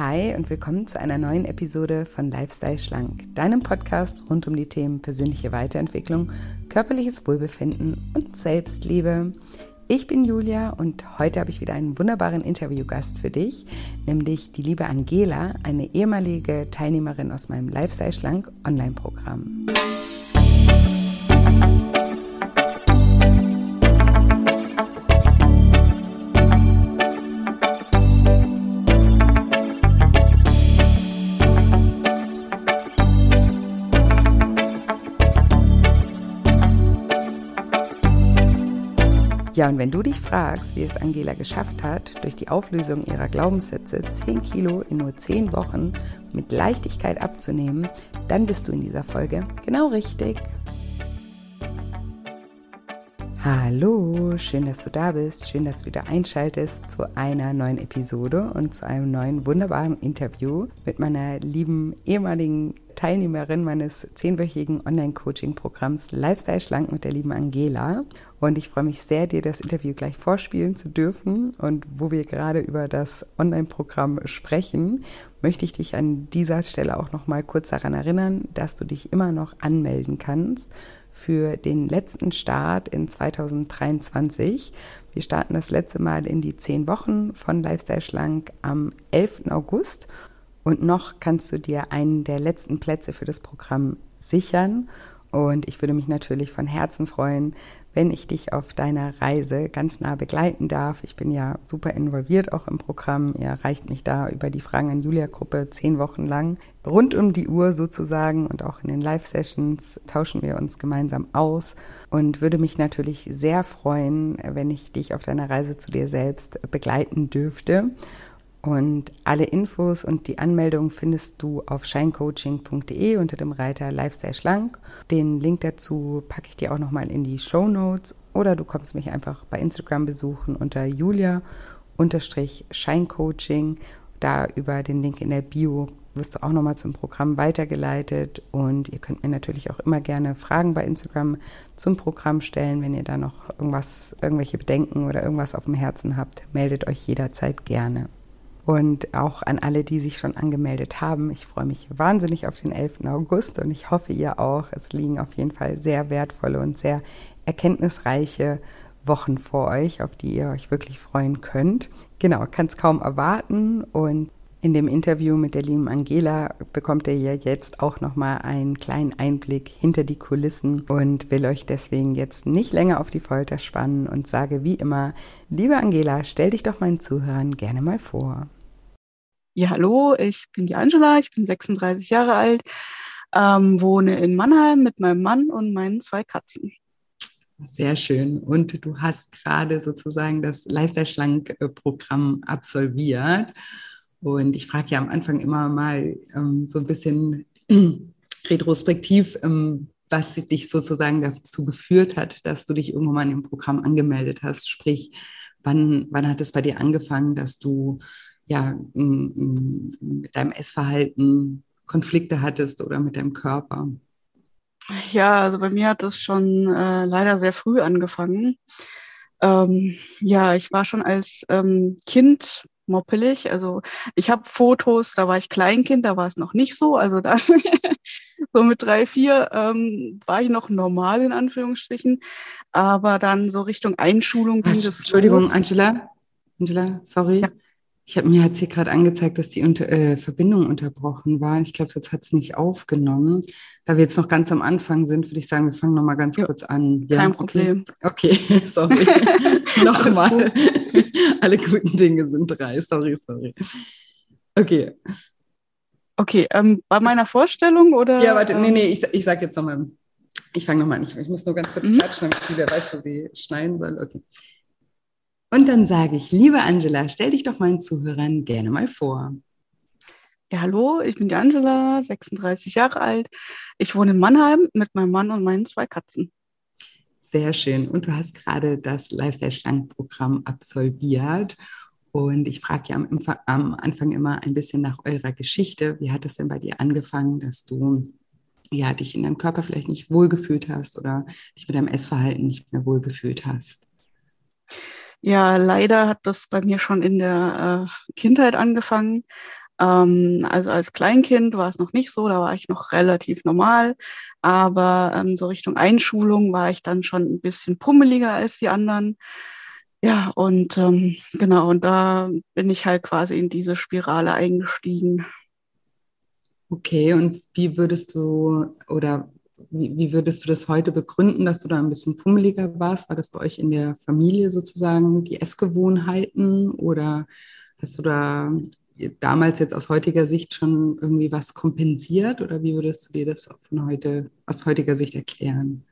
Hi und willkommen zu einer neuen Episode von Lifestyle Schlank, deinem Podcast rund um die Themen persönliche Weiterentwicklung, körperliches Wohlbefinden und Selbstliebe. Ich bin Julia und heute habe ich wieder einen wunderbaren Interviewgast für dich, nämlich die liebe Angela, eine ehemalige Teilnehmerin aus meinem Lifestyle Schlank Online-Programm. Ja, und wenn du dich fragst, wie es Angela geschafft hat, durch die Auflösung ihrer Glaubenssätze 10 Kilo in nur 10 Wochen mit Leichtigkeit abzunehmen, dann bist du in dieser Folge genau richtig. Hallo, schön, dass du da bist, schön, dass du wieder einschaltest zu einer neuen Episode und zu einem neuen wunderbaren Interview mit meiner lieben ehemaligen Teilnehmerin meines zehnwöchigen Online-Coaching-Programms Lifestyle Schlank mit der lieben Angela. Und ich freue mich sehr, dir das Interview gleich vorspielen zu dürfen. Und wo wir gerade über das Online-Programm sprechen, möchte ich dich an dieser Stelle auch noch mal kurz daran erinnern, dass du dich immer noch anmelden kannst für den letzten Start in 2023. Wir starten das letzte Mal in die zehn Wochen von Lifestyle Schlank am 11. August und noch kannst du dir einen der letzten Plätze für das Programm sichern. Und ich würde mich natürlich von Herzen freuen, wenn ich dich auf deiner Reise ganz nah begleiten darf. Ich bin ja super involviert auch im Programm. Ihr erreicht mich da über die Fragen an Julia-Gruppe zehn Wochen lang. Rund um die Uhr sozusagen und auch in den Live-Sessions tauschen wir uns gemeinsam aus und würde mich natürlich sehr freuen, wenn ich dich auf deiner Reise zu dir selbst begleiten dürfte. Und alle Infos und die Anmeldung findest du auf shinecoaching.de unter dem Reiter Lifestyle Schlank. Den Link dazu packe ich dir auch nochmal in die Show Notes oder du kommst mich einfach bei Instagram besuchen unter Julia-Shinecoaching. Da über den Link in der Bio wirst du auch nochmal zum Programm weitergeleitet und ihr könnt mir natürlich auch immer gerne Fragen bei Instagram zum Programm stellen. Wenn ihr da noch irgendwas, irgendwelche Bedenken oder irgendwas auf dem Herzen habt, meldet euch jederzeit gerne. Und auch an alle, die sich schon angemeldet haben. Ich freue mich wahnsinnig auf den 11. August und ich hoffe, ihr auch. Es liegen auf jeden Fall sehr wertvolle und sehr erkenntnisreiche Wochen vor euch, auf die ihr euch wirklich freuen könnt. Genau, kann es kaum erwarten und in dem Interview mit der lieben Angela bekommt ihr ja jetzt auch nochmal einen kleinen Einblick hinter die Kulissen und will euch deswegen jetzt nicht länger auf die Folter spannen und sage wie immer, liebe Angela, stell dich doch meinen Zuhörern gerne mal vor. Ja, hallo, ich bin die Angela, ich bin 36 Jahre alt, ähm, wohne in Mannheim mit meinem Mann und meinen zwei Katzen. Sehr schön. Und du hast gerade sozusagen das Lifestyle-Schlank-Programm absolviert. Und ich frage ja am Anfang immer mal ähm, so ein bisschen retrospektiv, ähm, was dich sozusagen dazu geführt hat, dass du dich irgendwann mal im Programm angemeldet hast. Sprich, wann, wann hat es bei dir angefangen, dass du ja mit deinem Essverhalten Konflikte hattest oder mit deinem Körper? Ja, also bei mir hat es schon äh, leider sehr früh angefangen. Ähm, ja, ich war schon als ähm, Kind moppelig. Also ich habe Fotos, da war ich Kleinkind, da war es noch nicht so. Also da so mit drei, vier ähm, war ich noch normal in Anführungsstrichen. Aber dann so Richtung Einschulung ging das. Entschuldigung, los. Angela. Angela, sorry. Ja. Ich habe mir jetzt hier gerade angezeigt, dass die unter, äh, Verbindung unterbrochen war. Ich glaube, jetzt hat es nicht aufgenommen. Da wir jetzt noch ganz am Anfang sind, würde ich sagen, wir fangen noch mal ganz ja. kurz an. Ja? Kein Problem. Okay, okay. sorry. Nochmal. Alle guten Dinge sind drei. Sorry, sorry. Okay. Okay, ähm, bei meiner Vorstellung oder? Ja, warte, ähm, nee, nee, ich, ich sage jetzt nochmal. Ich fange nochmal an. Ich, ich muss nur ganz kurz mhm. klatschen, damit wieder weiß, wo sie schneiden soll. Okay. Und dann sage ich, liebe Angela, stell dich doch meinen Zuhörern gerne mal vor. Ja, hallo, ich bin die Angela, 36 Jahre alt. Ich wohne in Mannheim mit meinem Mann und meinen zwei Katzen. Sehr schön. Und du hast gerade das Lifestyle-Schlank-Programm absolviert. Und ich frage ja am, am, Anfang immer ein bisschen nach eurer Geschichte. Wie hat es denn bei dir angefangen, dass du ja, dich in deinem Körper vielleicht nicht wohlgefühlt hast oder dich mit deinem Essverhalten nicht mehr wohlgefühlt hast? Ja, leider hat das bei mir schon in der äh, Kindheit angefangen. Ähm, also als Kleinkind war es noch nicht so, da war ich noch relativ normal. Aber ähm, so Richtung Einschulung war ich dann schon ein bisschen pummeliger als die anderen. Ja, und ähm, genau, und da bin ich halt quasi in diese Spirale eingestiegen. Okay, und wie würdest du oder wie, wie, würdest du das heute begründen, dass du da ein bisschen pummeliger warst? War das bei euch in der Familie sozusagen die Essgewohnheiten oder hast du da damals jetzt aus heutiger Sicht schon irgendwie was kompensiert oder wie würdest du dir das von heute, aus heutiger Sicht erklären?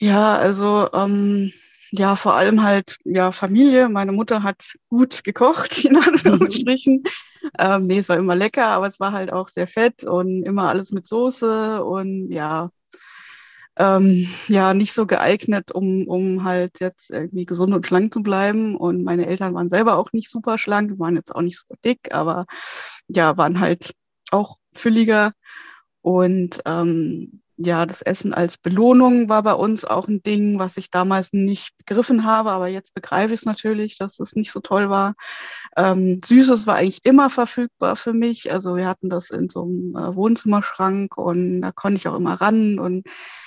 Ja, also ähm, ja, vor allem halt ja Familie. Meine Mutter hat gut gekocht, in Anführungsstrichen. ähm, nee, es war immer lecker, aber es war halt auch sehr fett und immer alles mit Soße und ja, ähm, ja, nicht so geeignet, um, um halt jetzt irgendwie gesund und schlank zu bleiben. Und meine Eltern waren selber auch nicht super schlank, waren jetzt auch nicht super dick, aber ja, waren halt auch fülliger. Und ähm, ja, das Essen als Belohnung war bei uns auch ein Ding, was ich damals nicht begriffen habe, aber jetzt begreife ich es natürlich, dass es nicht so toll war. Ähm, Süßes war eigentlich immer verfügbar für mich. Also wir hatten das in so einem äh, Wohnzimmerschrank und da konnte ich auch immer ran. Und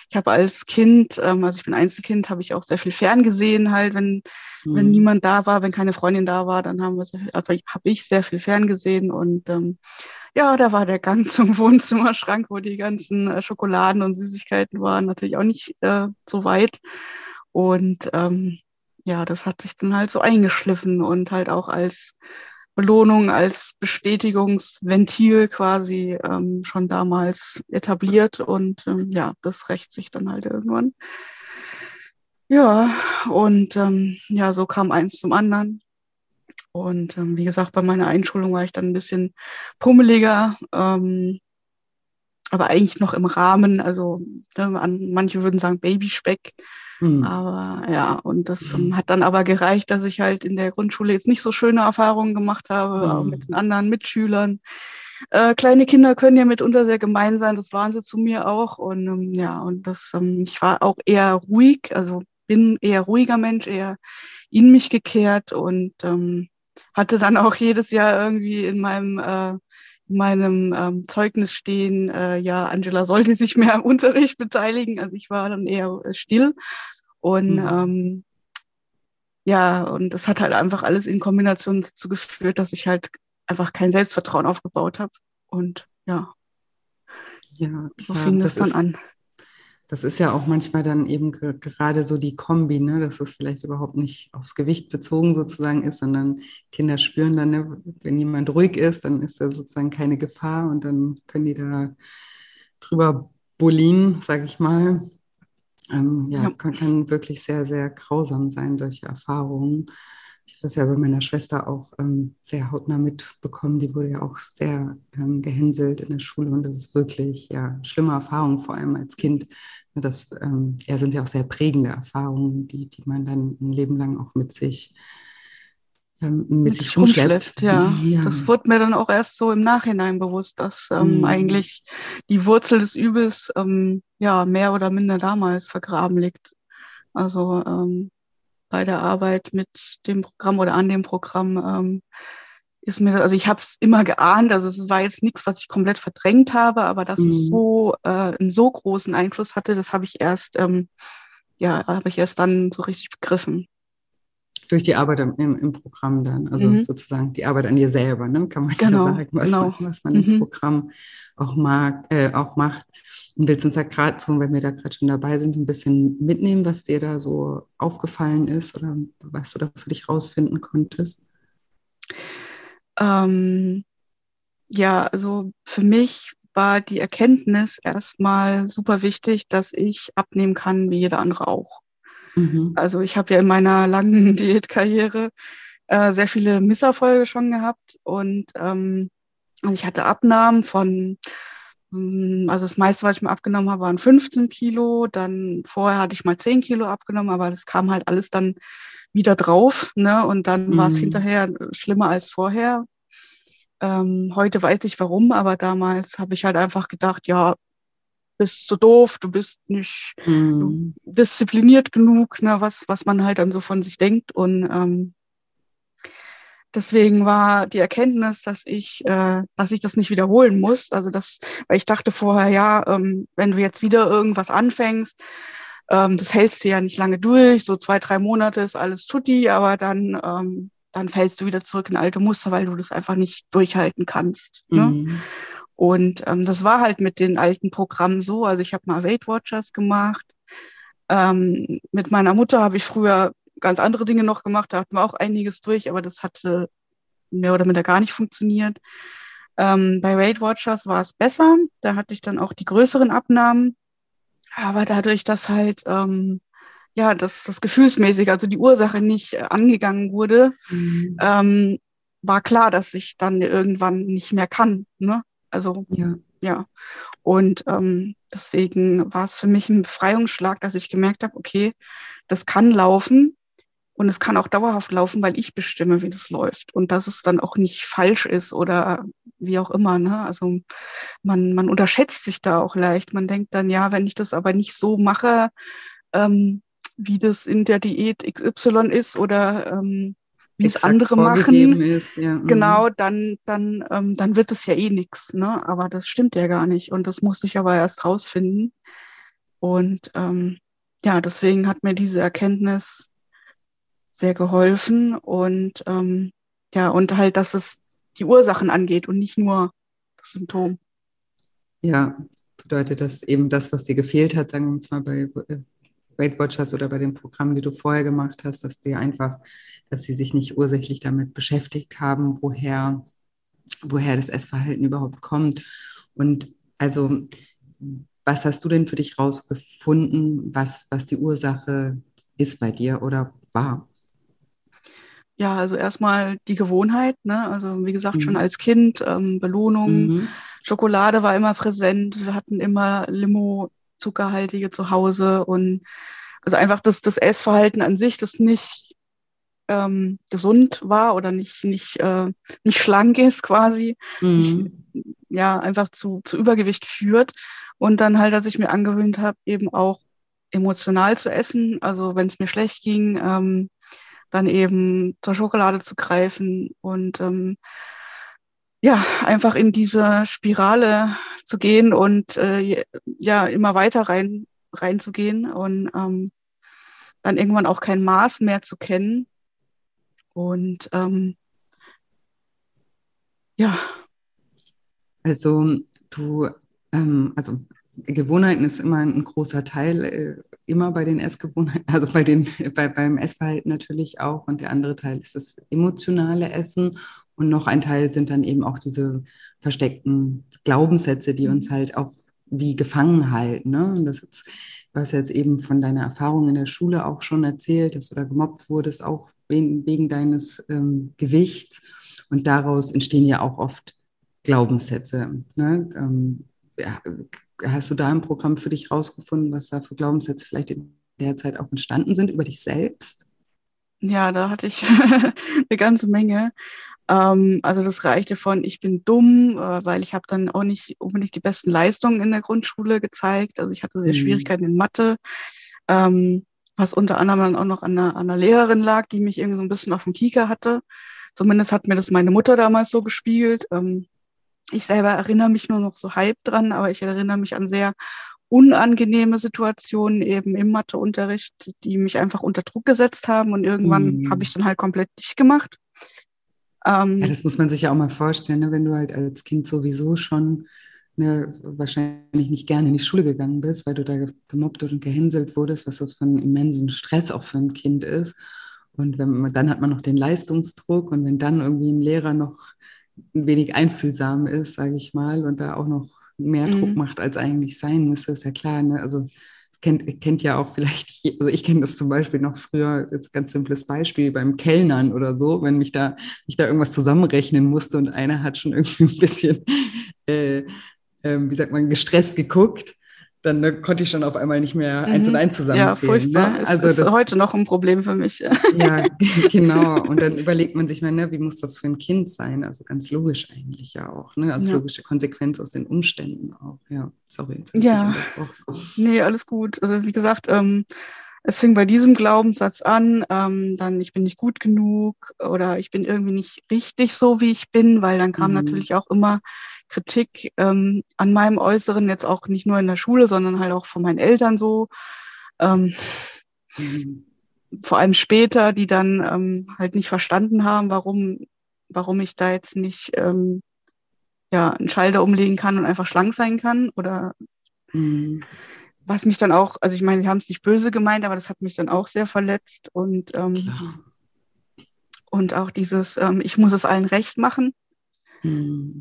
ich habe als Kind, ähm, also ich bin Einzelkind, habe ich auch sehr viel ferngesehen halt, wenn, mhm. wenn niemand da war, wenn keine Freundin da war, dann haben wir sehr viel, also habe ich sehr viel ferngesehen und ähm, ja, da war der Gang zum Wohnzimmerschrank, wo die ganzen äh, Schokoladen und Süßigkeiten waren, natürlich auch nicht äh, so weit. Und ähm, ja, das hat sich dann halt so eingeschliffen und halt auch als Belohnung, als Bestätigungsventil quasi ähm, schon damals etabliert. Und ähm, ja, das rächt sich dann halt irgendwann. Ja, und ähm, ja, so kam eins zum anderen. Und ähm, wie gesagt, bei meiner Einschulung war ich dann ein bisschen pummeliger, ähm, aber eigentlich noch im Rahmen. Also ne, manche würden sagen Babyspeck. Mhm. Aber ja, und das mhm. hat dann aber gereicht, dass ich halt in der Grundschule jetzt nicht so schöne Erfahrungen gemacht habe, mhm. mit den anderen Mitschülern. Äh, kleine Kinder können ja mitunter sehr gemein sein, das waren sie zu mir auch. Und ähm, ja, und das, ähm, ich war auch eher ruhig, also bin eher ruhiger Mensch, eher in mich gekehrt und ähm, hatte dann auch jedes Jahr irgendwie in meinem, äh, in meinem ähm, Zeugnis stehen, äh, ja, Angela sollte sich mehr am Unterricht beteiligen. Also ich war dann eher äh, still. Und mhm. ähm, ja, und das hat halt einfach alles in Kombination dazu geführt, dass ich halt einfach kein Selbstvertrauen aufgebaut habe. Und ja, ja so fing das, das dann an. Das ist ja auch manchmal dann eben gerade so die Kombi, ne? dass es vielleicht überhaupt nicht aufs Gewicht bezogen sozusagen ist, sondern Kinder spüren dann, ne? wenn jemand ruhig ist, dann ist da sozusagen keine Gefahr und dann können die da drüber bullien, sag ich mal. Ähm, ja, ja. Kann, kann, wirklich sehr, sehr grausam sein, solche Erfahrungen. Ich habe das ja bei meiner Schwester auch ähm, sehr hautnah mitbekommen. Die wurde ja auch sehr ähm, gehänselt in der Schule und das ist wirklich ja schlimme Erfahrungen, vor allem als Kind. Das ähm, ja, sind ja auch sehr prägende Erfahrungen, die, die man dann ein Leben lang auch mit sich ähm, mit, mit sich umschleppt. Ja. ja. das wurde mir dann auch erst so im Nachhinein bewusst, dass ähm, mhm. eigentlich die Wurzel des Übels ähm, ja mehr oder minder damals vergraben liegt. Also ähm, bei der Arbeit mit dem Programm oder an dem Programm ähm, ist mir, also ich habe es immer geahnt, also es war jetzt nichts, was ich komplett verdrängt habe, aber dass mhm. es so äh, einen so großen Einfluss hatte, das habe ich erst, ähm, ja, habe ich erst dann so richtig begriffen. Durch die Arbeit im, im Programm dann, also mhm. sozusagen die Arbeit an dir selber, ne? kann man genau, sagen, was, genau. man, was man im mhm. Programm auch, mag, äh, auch macht. Und willst du uns da gerade so, wenn wir da gerade schon dabei sind, ein bisschen mitnehmen, was dir da so aufgefallen ist oder was du da für dich rausfinden konntest? Ähm, ja, also für mich war die Erkenntnis erstmal super wichtig, dass ich abnehmen kann wie jeder andere auch. Mhm. Also ich habe ja in meiner langen Diätkarriere äh, sehr viele Misserfolge schon gehabt und ähm, ich hatte Abnahmen von hm, also das meiste, was ich mir abgenommen habe, waren 15 Kilo. Dann vorher hatte ich mal 10 Kilo abgenommen, aber das kam halt alles dann wieder drauf. Ne? Und dann mhm. war es hinterher schlimmer als vorher. Ähm, heute weiß ich warum, aber damals habe ich halt einfach gedacht, ja, bist so doof, du bist nicht mhm. diszipliniert genug, ne, was, was man halt dann so von sich denkt. Und ähm, deswegen war die Erkenntnis, dass ich, äh, dass ich das nicht wiederholen muss. Also das, weil ich dachte vorher, ja, ähm, wenn du jetzt wieder irgendwas anfängst, ähm, das hältst du ja nicht lange durch, so zwei, drei Monate ist alles tutti, aber dann, ähm, dann fällst du wieder zurück in alte Muster, weil du das einfach nicht durchhalten kannst. Ne? Und ähm, das war halt mit den alten Programmen so. Also ich habe mal Weight Watchers gemacht. Ähm, mit meiner Mutter habe ich früher ganz andere Dinge noch gemacht. Da hatten wir auch einiges durch, aber das hatte mehr oder minder gar nicht funktioniert. Ähm, bei Weight Watchers war es besser. Da hatte ich dann auch die größeren Abnahmen. Aber dadurch, dass halt ähm, ja das, das gefühlsmäßig, also die Ursache nicht äh, angegangen wurde, mhm. ähm, war klar, dass ich dann irgendwann nicht mehr kann. Ne? Also ja. ja. Und ähm, deswegen war es für mich ein Befreiungsschlag, dass ich gemerkt habe, okay, das kann laufen und es kann auch dauerhaft laufen, weil ich bestimme, wie das läuft. Und dass es dann auch nicht falsch ist oder wie auch immer. Ne? Also man, man unterschätzt sich da auch leicht. Man denkt dann, ja, wenn ich das aber nicht so mache, ähm, wie das in der Diät XY ist oder ähm, wie es andere machen, ist, ja. Mhm. genau, dann, dann, ähm, dann wird es ja eh nichts. Ne? Aber das stimmt ja gar nicht. Und das musste ich aber erst rausfinden. Und ähm, ja, deswegen hat mir diese Erkenntnis sehr geholfen und ähm, ja, und halt, dass es die Ursachen angeht und nicht nur das Symptom. Ja, bedeutet das eben das, was dir gefehlt hat, sagen wir uns mal bei Weight Watchers oder bei den Programmen, die du vorher gemacht hast, dass die einfach, dass sie sich nicht ursächlich damit beschäftigt haben, woher, woher das Essverhalten überhaupt kommt. Und also, was hast du denn für dich rausgefunden, was, was die Ursache ist bei dir oder war? Ja, also erstmal die Gewohnheit, ne? Also wie gesagt, mhm. schon als Kind, ähm, Belohnung, mhm. Schokolade war immer präsent, wir hatten immer Limo, zuckerhaltige zu Hause und also einfach das, das Essverhalten an sich, das nicht ähm, gesund war oder nicht, nicht, äh, nicht schlank ist quasi, mhm. nicht, ja, einfach zu, zu Übergewicht führt. Und dann halt, dass ich mir angewöhnt habe, eben auch emotional zu essen. Also wenn es mir schlecht ging, ähm, dann eben zur Schokolade zu greifen und ähm, ja, einfach in diese Spirale zu gehen und äh, ja, immer weiter rein reinzugehen und ähm, dann irgendwann auch kein Maß mehr zu kennen. Und ähm, ja. Also du, ähm, also Gewohnheiten ist immer ein großer Teil, äh, immer bei den Essgewohnheiten, also bei den, bei, beim Essverhalten natürlich auch. Und der andere Teil ist das emotionale Essen. Und noch ein Teil sind dann eben auch diese versteckten Glaubenssätze, die uns halt auch wie gefangen halten. Ne? Und das jetzt, du hast jetzt eben von deiner Erfahrung in der Schule auch schon erzählt, dass du da gemobbt wurdest, auch wegen, wegen deines ähm, Gewichts. Und daraus entstehen ja auch oft Glaubenssätze. Ne? Ähm, ja, hast du da im Programm für dich rausgefunden, was da für Glaubenssätze vielleicht in der Zeit auch entstanden sind über dich selbst? Ja, da hatte ich eine ganze Menge. Ähm, also das reichte von, ich bin dumm, äh, weil ich habe dann auch nicht unbedingt die besten Leistungen in der Grundschule gezeigt. Also ich hatte sehr mhm. Schwierigkeiten in Mathe, ähm, was unter anderem dann auch noch an einer, an einer Lehrerin lag, die mich irgendwie so ein bisschen auf dem Kieker hatte. Zumindest hat mir das meine Mutter damals so gespiegelt. Ähm, ich selber erinnere mich nur noch so halb dran, aber ich erinnere mich an sehr unangenehme Situationen eben im Matheunterricht, die mich einfach unter Druck gesetzt haben und irgendwann mhm. habe ich dann halt komplett dicht gemacht. Ähm, ja, das muss man sich ja auch mal vorstellen, ne? wenn du halt als Kind sowieso schon ne, wahrscheinlich nicht gerne in die Schule gegangen bist, weil du da gemobbt und gehänselt wurdest, was das für einen immensen Stress auch für ein Kind ist. Und wenn, dann hat man noch den Leistungsdruck und wenn dann irgendwie ein Lehrer noch ein wenig einfühlsam ist, sage ich mal, und da auch noch mehr Druck mhm. macht, als eigentlich sein müsste, ist ja klar. Ne? Also kennt, kennt ja auch vielleicht, also ich kenne das zum Beispiel noch früher, jetzt ganz simples Beispiel, beim Kellnern oder so, wenn mich da, ich da irgendwas zusammenrechnen musste und einer hat schon irgendwie ein bisschen, äh, äh, wie sagt man, gestresst geguckt dann ne, konnte ich schon auf einmal nicht mehr mhm. eins und eins zusammenzählen. Ja, furchtbar. Ne? Also das ist heute noch ein Problem für mich. Ja, genau. Und dann überlegt man sich mal, ne, wie muss das für ein Kind sein? Also ganz logisch eigentlich ja auch. Ne? Also ja. logische Konsequenz aus den Umständen auch. Ja, sorry. ja. Nee, alles gut. Also wie gesagt, ähm, es fing bei diesem Glaubenssatz an, ähm, dann ich bin nicht gut genug oder ich bin irgendwie nicht richtig so, wie ich bin, weil dann kam mhm. natürlich auch immer Kritik ähm, an meinem Äußeren, jetzt auch nicht nur in der Schule, sondern halt auch von meinen Eltern so. Ähm, mhm. Vor allem später, die dann ähm, halt nicht verstanden haben, warum, warum ich da jetzt nicht ähm, ja, einen Schalter umlegen kann und einfach schlank sein kann oder mhm was mich dann auch, also ich meine, sie haben es nicht böse gemeint, aber das hat mich dann auch sehr verletzt und ähm, und auch dieses, ähm, ich muss es allen recht machen. Mhm.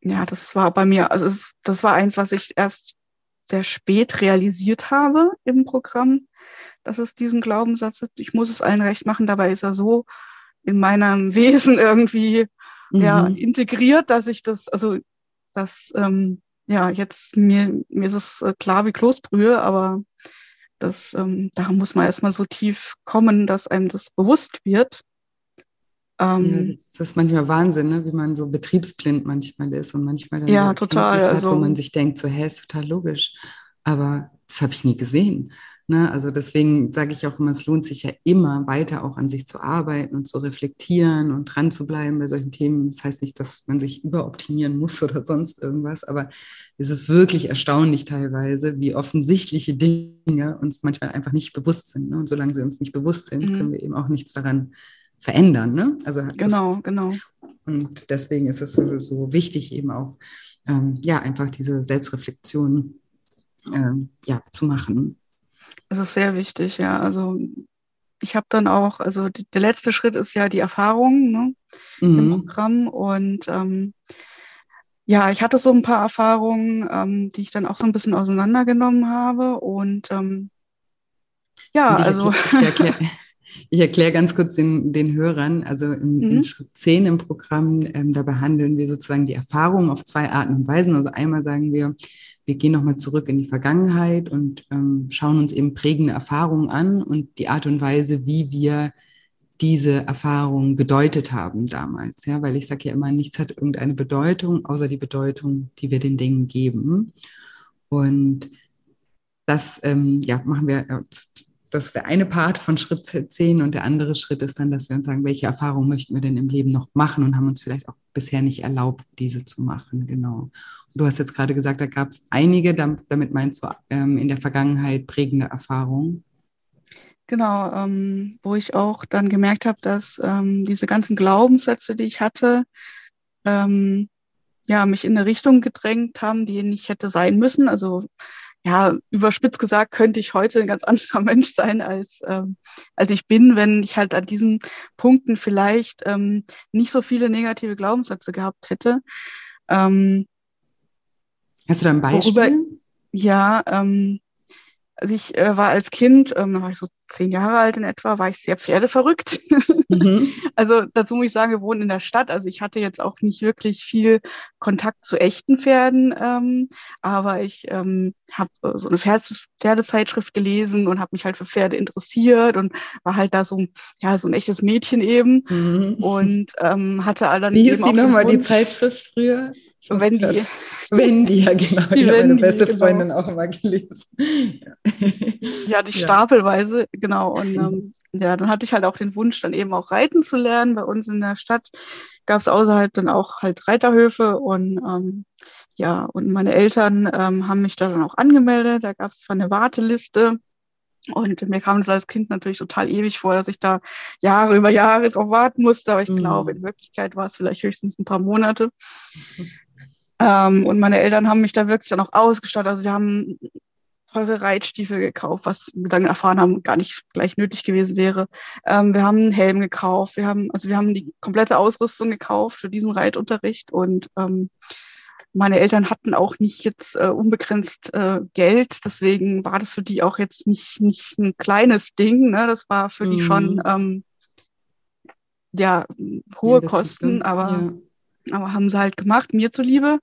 Ja, das war bei mir, also es, das war eins, was ich erst sehr spät realisiert habe im Programm, dass es diesen Glaubenssatz ist, ich muss es allen recht machen. Dabei ist er so in meinem Wesen irgendwie mhm. ja, integriert, dass ich das, also das ähm, ja, jetzt mir, mir ist es äh, klar wie Kloßbrühe, aber das, ähm, da muss man erstmal so tief kommen, dass einem das bewusst wird. Ähm, ja, das ist manchmal Wahnsinn, ne? wie man so betriebsblind manchmal ist und manchmal dann ja, total, hat, also, wo man sich denkt, so, hä, ist total logisch. Aber das habe ich nie gesehen. Ne? Also deswegen sage ich auch immer, es lohnt sich ja immer weiter auch an sich zu arbeiten und zu reflektieren und dran zu bleiben bei solchen Themen. Das heißt nicht, dass man sich überoptimieren muss oder sonst irgendwas, aber es ist wirklich erstaunlich teilweise, wie offensichtliche Dinge uns manchmal einfach nicht bewusst sind. Ne? Und solange sie uns nicht bewusst sind, mhm. können wir eben auch nichts daran verändern. Ne? Also genau, das, genau. Und deswegen ist es so, so wichtig, eben auch ähm, ja einfach diese Selbstreflexion ähm, ja, zu machen. Das ist sehr wichtig, ja. Also ich habe dann auch, also die, der letzte Schritt ist ja die Erfahrung ne, mhm. im Programm und ähm, ja, ich hatte so ein paar Erfahrungen, ähm, die ich dann auch so ein bisschen auseinandergenommen habe und ähm, ja, und also. Erklär, ich erkläre erklär ganz kurz den, den Hörern, also im, mhm. in Schritt 10 im Programm, ähm, da behandeln wir sozusagen die Erfahrung auf zwei Arten und Weisen. Also einmal sagen wir, wir gehen nochmal zurück in die Vergangenheit und ähm, schauen uns eben prägende Erfahrungen an und die Art und Weise, wie wir diese Erfahrung gedeutet haben damals. Ja, weil ich sage ja immer, nichts hat irgendeine Bedeutung, außer die Bedeutung, die wir den Dingen geben. Und das ähm, ja, machen wir, das ist der eine Part von Schritt 10 und der andere Schritt ist dann, dass wir uns sagen, welche Erfahrungen möchten wir denn im Leben noch machen und haben uns vielleicht auch bisher nicht erlaubt, diese zu machen. Genau. Du hast jetzt gerade gesagt, da gab es einige, damit meinst du ähm, in der Vergangenheit prägende Erfahrungen. Genau, ähm, wo ich auch dann gemerkt habe, dass ähm, diese ganzen Glaubenssätze, die ich hatte, ähm, ja, mich in eine Richtung gedrängt haben, die nicht hätte sein müssen. Also ja, überspitzt gesagt, könnte ich heute ein ganz anderer Mensch sein, als, ähm, als ich bin, wenn ich halt an diesen Punkten vielleicht ähm, nicht so viele negative Glaubenssätze gehabt hätte. Ähm, Hast du da ein Beispiel? Worüber, ja, ähm, also ich äh, war als Kind, ähm, da war ich so zehn Jahre alt in etwa, war ich sehr pferdeverrückt. Mhm. also dazu muss ich sagen, wir wohnen in der Stadt. Also ich hatte jetzt auch nicht wirklich viel Kontakt zu echten Pferden, ähm, aber ich ähm, habe äh, so eine Pferdezeitschrift gelesen und habe mich halt für Pferde interessiert und war halt da so, ja, so ein echtes Mädchen eben mhm. und ähm, hatte dann Wie hieß die nochmal, die Zeitschrift früher? Wendy. Wendy, ja genau. Die, die habe meine beste genau. Freundin auch immer gelesen. Ja, ja die ja. stapelweise, genau. Und ähm, ja, dann hatte ich halt auch den Wunsch, dann eben auch reiten zu lernen. Bei uns in der Stadt gab es außerhalb dann auch halt Reiterhöfe und ähm, ja, und meine Eltern ähm, haben mich da dann auch angemeldet. Da gab es zwar eine Warteliste, und mir kam das als Kind natürlich total ewig vor, dass ich da Jahre über Jahre drauf warten musste. Aber ich mhm. glaube, in Wirklichkeit war es vielleicht höchstens ein paar Monate. Mhm. Ähm, und meine Eltern haben mich da wirklich dann auch ausgestattet. Also wir haben teure Reitstiefel gekauft, was wir dann erfahren haben, gar nicht gleich nötig gewesen wäre. Ähm, wir haben einen Helm gekauft. Wir haben, also wir haben die komplette Ausrüstung gekauft für diesen Reitunterricht und ähm, meine Eltern hatten auch nicht jetzt äh, unbegrenzt äh, Geld, deswegen war das für die auch jetzt nicht, nicht ein kleines Ding. Ne? Das war für mhm. die schon ähm, ja hohe Kosten, aber ja aber haben sie halt gemacht, mir zuliebe.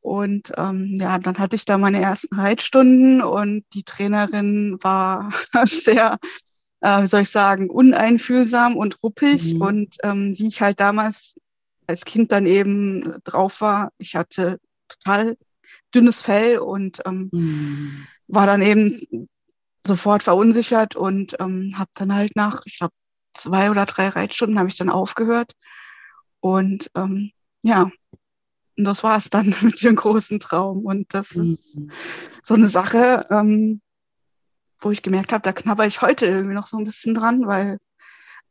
Und ähm, ja, dann hatte ich da meine ersten Reitstunden und die Trainerin war sehr, äh, wie soll ich sagen, uneinfühlsam und ruppig. Mhm. Und ähm, wie ich halt damals als Kind dann eben drauf war, ich hatte total dünnes Fell und ähm, mhm. war dann eben sofort verunsichert und ähm, habe dann halt nach, ich glaube, zwei oder drei Reitstunden habe ich dann aufgehört. Und ähm, ja, und das war es dann mit dem großen Traum. Und das mhm. ist so eine Sache, ähm, wo ich gemerkt habe, da knabber ich heute irgendwie noch so ein bisschen dran, weil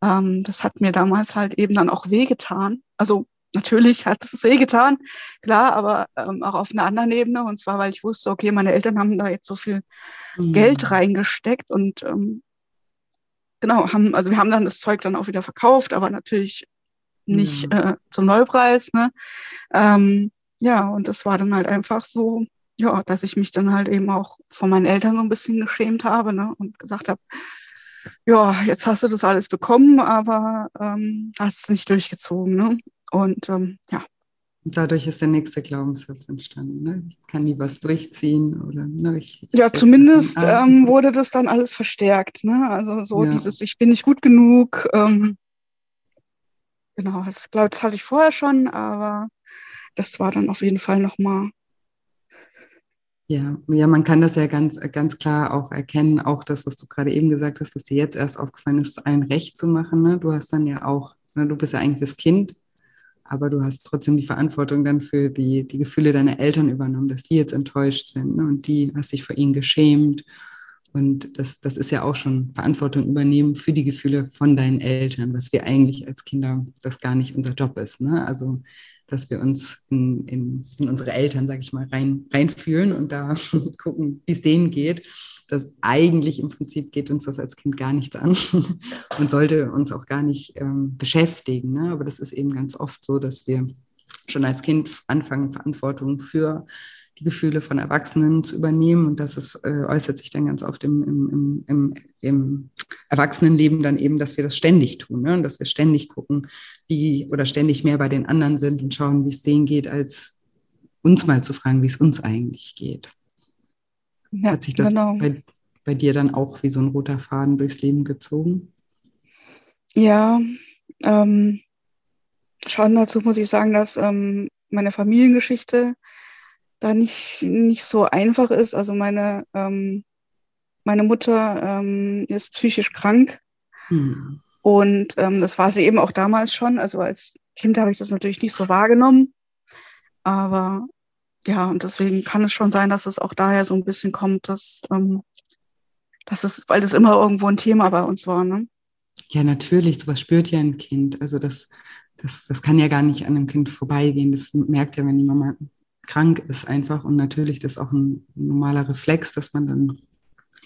ähm, das hat mir damals halt eben dann auch wehgetan. Also natürlich hat es wehgetan, klar, aber ähm, auch auf einer anderen Ebene. Und zwar, weil ich wusste, okay, meine Eltern haben da jetzt so viel mhm. Geld reingesteckt und ähm, genau, haben, also wir haben dann das Zeug dann auch wieder verkauft, aber natürlich nicht mhm. äh, zum Neupreis. Ne? Ähm, ja, und das war dann halt einfach so, ja, dass ich mich dann halt eben auch von meinen Eltern so ein bisschen geschämt habe ne? und gesagt habe, ja, jetzt hast du das alles bekommen, aber ähm, hast es nicht durchgezogen. Ne? Und ähm, ja. Dadurch ist der nächste Glaubenssatz entstanden. Ne? Ich kann nie was durchziehen oder ne, ich, Ja, zumindest ähm, wurde das dann alles verstärkt. Ne? Also so ja. dieses, ich bin nicht gut genug. Ähm, genau, das glaube das hatte ich vorher schon, aber das war dann auf jeden Fall nochmal ja, ja, man kann das ja ganz, ganz klar auch erkennen, auch das, was du gerade eben gesagt hast, was dir jetzt erst aufgefallen ist, allen recht zu machen. Ne? Du hast dann ja auch, ne, du bist ja eigentlich das Kind, aber du hast trotzdem die Verantwortung dann für die, die Gefühle deiner Eltern übernommen, dass die jetzt enttäuscht sind ne? und die hast dich vor ihnen geschämt. Und das, das ist ja auch schon Verantwortung übernehmen für die Gefühle von deinen Eltern, was wir eigentlich als Kinder, das gar nicht unser Job ist. Ne? Also dass wir uns in, in, in unsere Eltern, sage ich mal, rein, reinfühlen und da gucken, wie es denen geht. Das eigentlich im Prinzip geht uns das als Kind gar nichts an und sollte uns auch gar nicht ähm, beschäftigen. Ne? Aber das ist eben ganz oft so, dass wir schon als Kind anfangen, Verantwortung für die Gefühle von Erwachsenen zu übernehmen. Und das ist, äh, äußert sich dann ganz oft im, im, im, im, Erwachsenenleben dann eben, dass wir das ständig tun ne? und dass wir ständig gucken, wie oder ständig mehr bei den anderen sind und schauen, wie es denen geht, als uns mal zu fragen, wie es uns eigentlich geht. Ja, Hat sich das genau. bei, bei dir dann auch wie so ein roter Faden durchs Leben gezogen? Ja, ähm, schon dazu muss ich sagen, dass ähm, meine Familiengeschichte da nicht, nicht so einfach ist. Also meine, ähm, meine Mutter ähm, ist psychisch krank. Hm. Und ähm, das war sie eben auch damals schon. Also als Kind habe ich das natürlich nicht so wahrgenommen. Aber ja, und deswegen kann es schon sein, dass es auch daher so ein bisschen kommt, dass, ähm, dass es, weil das immer irgendwo ein Thema bei uns war. Ne? Ja, natürlich, sowas spürt ja ein Kind. Also das, das, das kann ja gar nicht an einem Kind vorbeigehen. Das merkt ja, wenn die Mama krank ist einfach. Und natürlich das ist auch ein normaler Reflex, dass man dann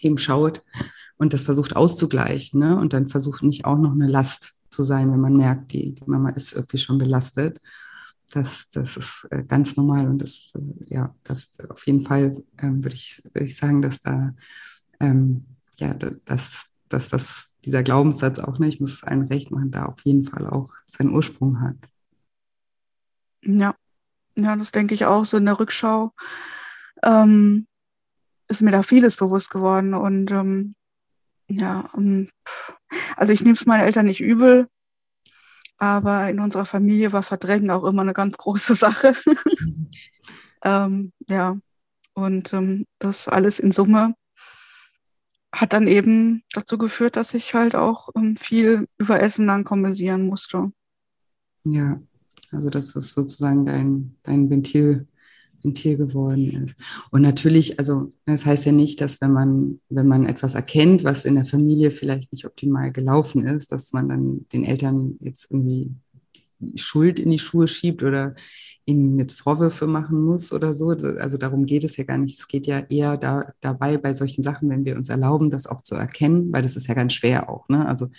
eben schaut und das versucht auszugleichen. Ne? Und dann versucht nicht auch noch eine Last zu sein, wenn man merkt, die, die Mama ist irgendwie schon belastet. Das, das ist äh, ganz normal und das, äh, ja, das, auf jeden Fall ähm, würde ich, würd ich sagen, dass da, ähm, ja, dass, dass das, dieser Glaubenssatz auch nicht, ich muss allen recht machen, da auf jeden Fall auch seinen Ursprung hat. Ja, ja, das denke ich auch so in der Rückschau. Ähm, ist mir da vieles bewusst geworden. Und ähm, ja, ähm, also ich nehme es meinen Eltern nicht übel, aber in unserer Familie war Verdrängen auch immer eine ganz große Sache. ähm, ja, und ähm, das alles in Summe hat dann eben dazu geführt, dass ich halt auch ähm, viel über Essen dann kompensieren musste. Ja, also dass es sozusagen dein, dein Ventil, Ventil geworden ist. Und natürlich, also das heißt ja nicht, dass wenn man, wenn man etwas erkennt, was in der Familie vielleicht nicht optimal gelaufen ist, dass man dann den Eltern jetzt irgendwie Schuld in die Schuhe schiebt oder ihnen jetzt Vorwürfe machen muss oder so. Also darum geht es ja gar nicht. Es geht ja eher da, dabei bei solchen Sachen, wenn wir uns erlauben, das auch zu erkennen, weil das ist ja ganz schwer auch. Ne? Also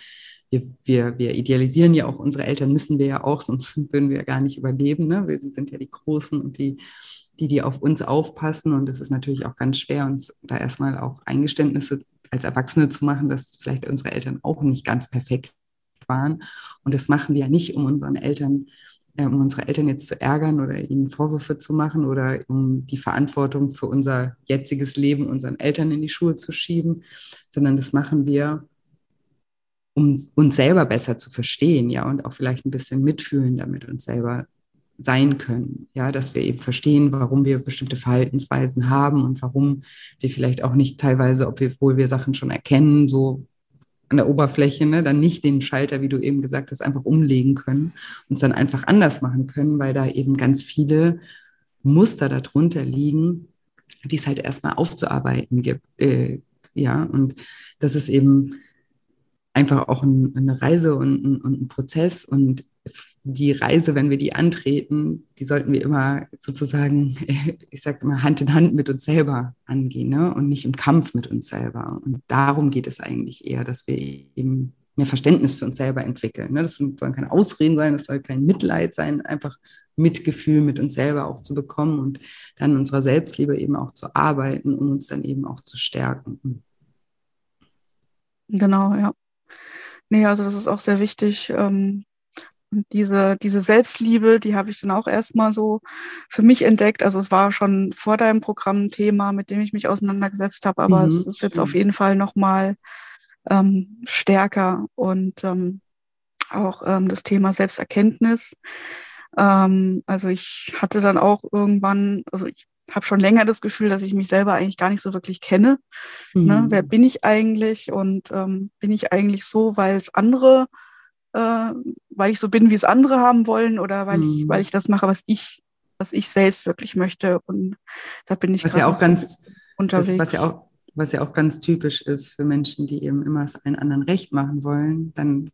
wir, wir, wir idealisieren ja auch unsere Eltern, müssen wir ja auch, sonst würden wir ja gar nicht überleben. Ne? Sie sind ja die Großen und die, die, die auf uns aufpassen. Und es ist natürlich auch ganz schwer, uns da erstmal auch Eingeständnisse als Erwachsene zu machen, dass vielleicht unsere Eltern auch nicht ganz perfekt waren. Und das machen wir ja nicht, um unseren Eltern, äh, um unsere Eltern jetzt zu ärgern oder ihnen Vorwürfe zu machen oder um die Verantwortung für unser jetziges Leben unseren Eltern in die Schuhe zu schieben, sondern das machen wir, um uns selber besser zu verstehen, ja, und auch vielleicht ein bisschen mitfühlen damit uns selber sein können. Ja, dass wir eben verstehen, warum wir bestimmte Verhaltensweisen haben und warum wir vielleicht auch nicht teilweise, obwohl wir Sachen schon erkennen, so an der Oberfläche, ne, dann nicht den Schalter, wie du eben gesagt hast, einfach umlegen können und es dann einfach anders machen können, weil da eben ganz viele Muster darunter liegen, die es halt erstmal aufzuarbeiten gibt. Äh, ja, und das ist eben einfach auch ein, eine Reise und ein, und ein Prozess und die Reise, wenn wir die antreten, die sollten wir immer sozusagen, ich sage immer, Hand in Hand mit uns selber angehen ne? und nicht im Kampf mit uns selber. Und darum geht es eigentlich eher, dass wir eben mehr Verständnis für uns selber entwickeln. Ne? Das sollen keine Ausreden sein, das soll kein Mitleid sein, einfach Mitgefühl mit uns selber auch zu bekommen und dann unserer Selbstliebe eben auch zu arbeiten, um uns dann eben auch zu stärken. Genau, ja. Nee, also das ist auch sehr wichtig, ähm, und diese, diese Selbstliebe, die habe ich dann auch erstmal so für mich entdeckt. Also es war schon vor deinem Programm ein Thema, mit dem ich mich auseinandergesetzt habe, aber mhm, es ist jetzt auf jeden Fall nochmal ähm, stärker und ähm, auch ähm, das Thema Selbsterkenntnis. Ähm, also ich hatte dann auch irgendwann, also ich habe schon länger das Gefühl, dass ich mich selber eigentlich gar nicht so wirklich kenne. Ne? Mhm. Ne? Wer bin ich eigentlich und ähm, bin ich eigentlich so, weil es andere äh, weil ich so bin, wie es andere haben wollen oder weil ich, weil mhm. ich das mache, was ich, was ich selbst wirklich möchte. Und da bin ich was ja auch ganz unterwegs. Das, was ja auch was ja auch ganz typisch ist für Menschen, die eben immer es allen anderen recht machen wollen, dann,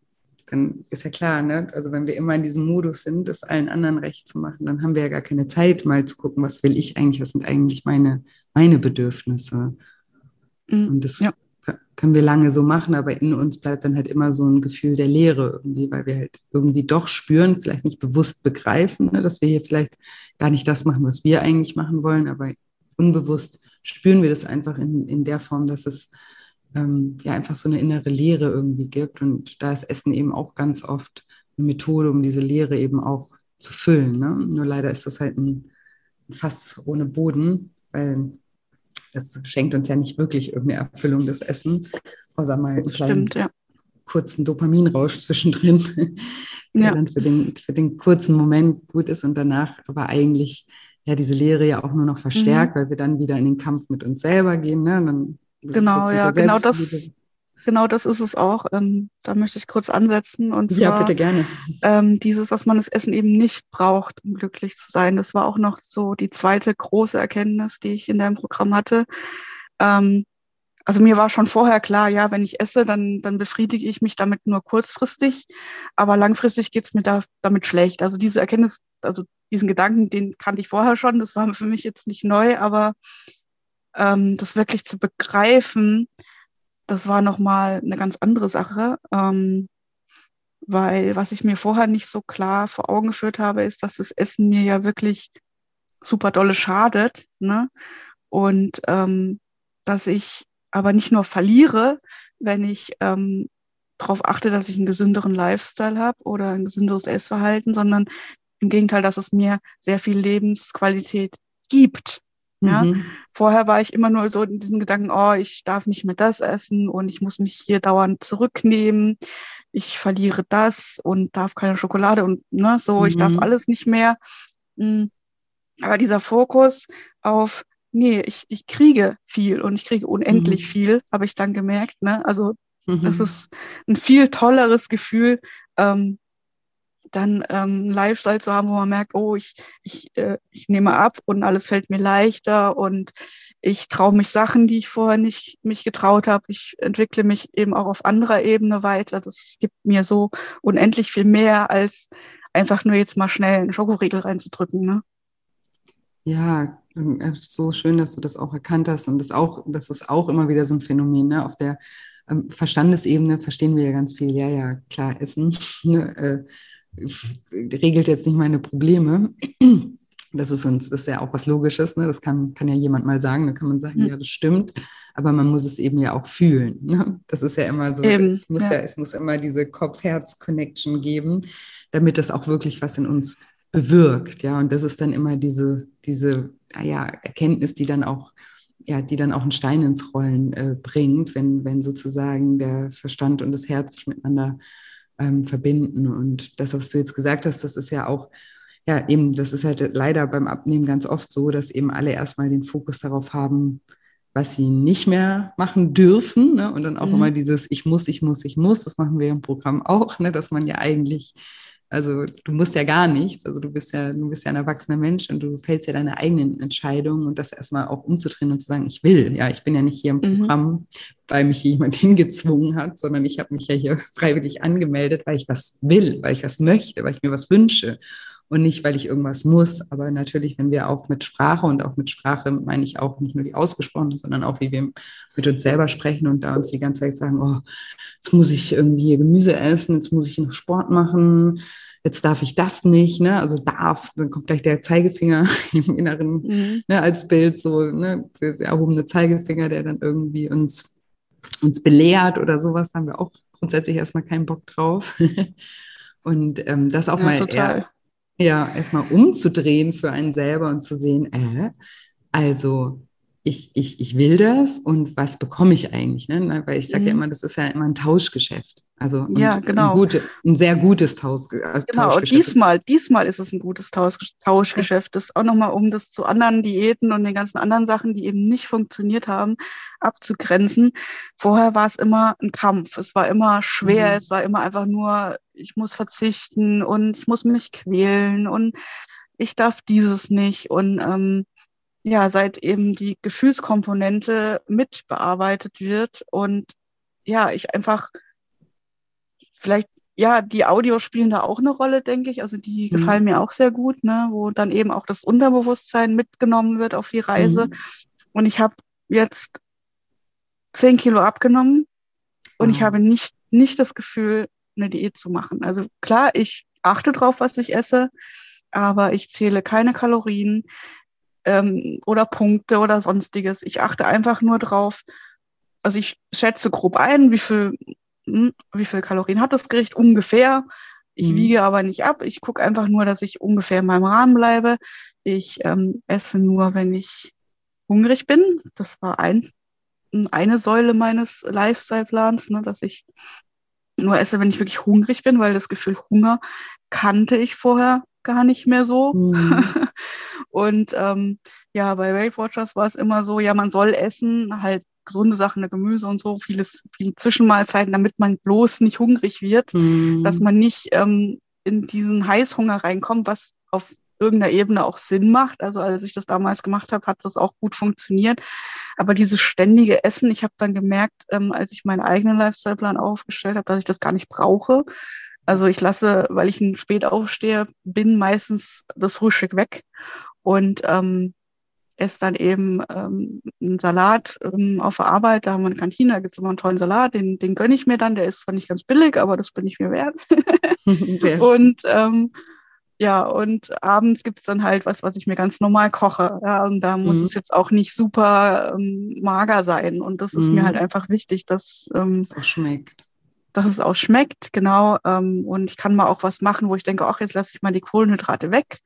dann ist ja klar, ne? also wenn wir immer in diesem Modus sind, es allen anderen recht zu machen, dann haben wir ja gar keine Zeit, mal zu gucken, was will ich eigentlich, was sind eigentlich meine, meine Bedürfnisse. Mhm. Und das ja können wir lange so machen, aber in uns bleibt dann halt immer so ein Gefühl der Leere irgendwie, weil wir halt irgendwie doch spüren, vielleicht nicht bewusst begreifen, ne, dass wir hier vielleicht gar nicht das machen, was wir eigentlich machen wollen, aber unbewusst spüren wir das einfach in, in der Form, dass es ähm, ja einfach so eine innere Leere irgendwie gibt. Und da ist Essen eben auch ganz oft eine Methode, um diese Leere eben auch zu füllen. Ne? Nur leider ist das halt ein Fass ohne Boden, weil das schenkt uns ja nicht wirklich irgendeine Erfüllung, das Essen, außer mal einen kleinen Stimmt, ja. kurzen Dopaminrausch zwischendrin, der ja. dann für den, für den kurzen Moment gut ist und danach aber eigentlich ja diese Lehre ja auch nur noch verstärkt, mhm. weil wir dann wieder in den Kampf mit uns selber gehen. Ne? Dann genau, ja, genau das genau das ist es auch. Ähm, da möchte ich kurz ansetzen. Und zwar, ja, bitte gerne. Ähm, dieses, dass man das Essen eben nicht braucht, um glücklich zu sein. Das war auch noch so die zweite große Erkenntnis, die ich in deinem Programm hatte. Ähm, also mir war schon vorher klar, ja, wenn ich esse, dann, dann befriedige ich mich damit nur kurzfristig, aber langfristig geht's mir da, damit schlecht. Also diese Erkenntnis, also diesen Gedanken, den kannte ich vorher schon, das war für mich jetzt nicht neu, aber ähm, das wirklich zu begreifen, das war nochmal eine ganz andere Sache, ähm, weil was ich mir vorher nicht so klar vor Augen geführt habe, ist, dass das Essen mir ja wirklich super dolle schadet. Ne? Und ähm, dass ich aber nicht nur verliere, wenn ich ähm, darauf achte, dass ich einen gesünderen Lifestyle habe oder ein gesünderes Essverhalten, sondern im Gegenteil, dass es mir sehr viel Lebensqualität gibt. Ja? Mhm. Vorher war ich immer nur so in diesem Gedanken, oh, ich darf nicht mehr das essen und ich muss mich hier dauernd zurücknehmen. Ich verliere das und darf keine Schokolade und ne, so, mhm. ich darf mhm. alles nicht mehr. Hm. Aber dieser Fokus auf, nee, ich, ich kriege viel und ich kriege unendlich mhm. viel, habe ich dann gemerkt. Ne? Also das mhm. ist ein viel tolleres Gefühl, ähm, dann ähm, Lifestyle zu haben, wo man merkt, oh, ich, ich, äh, ich nehme ab und alles fällt mir leichter und ich traue mich Sachen, die ich vorher nicht mich getraut habe. Ich entwickle mich eben auch auf anderer Ebene weiter. Das gibt mir so unendlich viel mehr, als einfach nur jetzt mal schnell einen Schokoriegel reinzudrücken. Ne? Ja, äh, so schön, dass du das auch erkannt hast. Und das, auch, das ist auch immer wieder so ein Phänomen. Ne? Auf der ähm, Verstandesebene verstehen wir ja ganz viel, ja, ja, klar, Essen. Ne? Äh, regelt jetzt nicht meine Probleme. Das ist uns ist ja auch was Logisches, ne? Das kann, kann ja jemand mal sagen, da kann man sagen, mhm. ja, das stimmt, aber man muss es eben ja auch fühlen. Ne? Das ist ja immer so, eben, es, muss ja. ja. es muss immer diese Kopf-Herz-Connection geben, damit das auch wirklich was in uns bewirkt. Ja, und das ist dann immer diese, diese ah ja, Erkenntnis, die dann auch ja, die dann auch einen Stein ins Rollen äh, bringt, wenn, wenn sozusagen der Verstand und das Herz sich miteinander ähm, verbinden. Und das, was du jetzt gesagt hast, das ist ja auch ja, eben, das ist halt leider beim Abnehmen ganz oft so, dass eben alle erstmal den Fokus darauf haben, was sie nicht mehr machen dürfen. Ne? Und dann auch mhm. immer dieses Ich muss, ich muss, ich muss. Das machen wir im Programm auch, ne? dass man ja eigentlich also du musst ja gar nichts. Also du bist ja, du bist ja ein erwachsener Mensch und du fällst ja deine eigenen Entscheidungen und das erstmal auch umzudrehen und zu sagen, ich will. Ja, ich bin ja nicht hier im mhm. Programm, weil mich jemand hingezwungen hat, sondern ich habe mich ja hier freiwillig angemeldet, weil ich was will, weil ich was möchte, weil ich mir was wünsche und nicht, weil ich irgendwas muss. Aber natürlich, wenn wir auch mit Sprache und auch mit Sprache meine ich auch nicht nur die ausgesprochene, sondern auch wie wir mit uns selber sprechen und da uns die ganze Zeit sagen, oh, jetzt muss ich irgendwie Gemüse essen, jetzt muss ich noch Sport machen, jetzt darf ich das nicht, ne? Also darf, dann kommt gleich der Zeigefinger im Inneren mhm. ne, als Bild, so ne, der erhobene Zeigefinger, der dann irgendwie uns uns belehrt oder sowas, haben wir auch grundsätzlich erstmal keinen Bock drauf. und ähm, das auch ja, mal eher, ja, erstmal umzudrehen für einen selber und zu sehen, äh, also ich, ich, ich will das und was bekomme ich eigentlich? Ne? Weil ich sage mhm. ja immer, das ist ja immer ein Tauschgeschäft. Also ja, genau. ein, gute, ein, sehr gutes Tausch, äh, genau, und diesmal, diesmal ist es ein gutes Tausch, Tauschgeschäft. Das auch nochmal, um das zu anderen Diäten und den ganzen anderen Sachen, die eben nicht funktioniert haben, abzugrenzen. Vorher war es immer ein Kampf. Es war immer schwer. Mhm. Es war immer einfach nur, ich muss verzichten und ich muss mich quälen und ich darf dieses nicht. Und ähm, ja, seit eben die Gefühlskomponente mitbearbeitet wird und ja, ich einfach vielleicht, ja, die Audios spielen da auch eine Rolle, denke ich. Also die mhm. gefallen mir auch sehr gut, ne, wo dann eben auch das Unterbewusstsein mitgenommen wird auf die Reise. Mhm. Und ich habe jetzt zehn Kilo abgenommen und mhm. ich habe nicht, nicht das Gefühl, eine Diät zu machen. Also klar, ich achte drauf, was ich esse, aber ich zähle keine Kalorien ähm, oder Punkte oder sonstiges. Ich achte einfach nur drauf, also ich schätze grob ein, wie viel hm, wie viel Kalorien hat das Gericht ungefähr. Ich mhm. wiege aber nicht ab. Ich gucke einfach nur, dass ich ungefähr in meinem Rahmen bleibe. Ich ähm, esse nur, wenn ich hungrig bin. Das war ein, eine Säule meines Lifestyle-Plans, ne, dass ich nur esse, wenn ich wirklich hungrig bin, weil das Gefühl Hunger kannte ich vorher gar nicht mehr so. Mhm. Und ähm, ja, bei Weight Watchers war es immer so, ja, man soll essen, halt gesunde Sachen, Gemüse und so, vieles, viele Zwischenmahlzeiten, damit man bloß nicht hungrig wird, mhm. dass man nicht ähm, in diesen Heißhunger reinkommt, was auf irgendeiner Ebene auch Sinn macht. Also als ich das damals gemacht habe, hat das auch gut funktioniert. Aber dieses ständige Essen, ich habe dann gemerkt, ähm, als ich meinen eigenen Lifestyle-Plan aufgestellt habe, dass ich das gar nicht brauche. Also ich lasse, weil ich ein Spätaufsteher bin, meistens das Frühstück weg. Und ähm, esse dann eben ähm, einen Salat ähm, auf der Arbeit, da haben wir eine Kantine, da gibt es immer einen tollen Salat, den, den gönne ich mir dann, der ist zwar nicht ganz billig, aber das bin ich mir wert. und ähm, ja, und abends gibt es dann halt was, was ich mir ganz normal koche. Ja, und da muss mhm. es jetzt auch nicht super ähm, mager sein. Und das ist mhm. mir halt einfach wichtig, dass ähm, es auch schmeckt. Dass es auch schmeckt, genau. Ähm, und ich kann mal auch was machen, wo ich denke, ach, jetzt lasse ich mal die Kohlenhydrate weg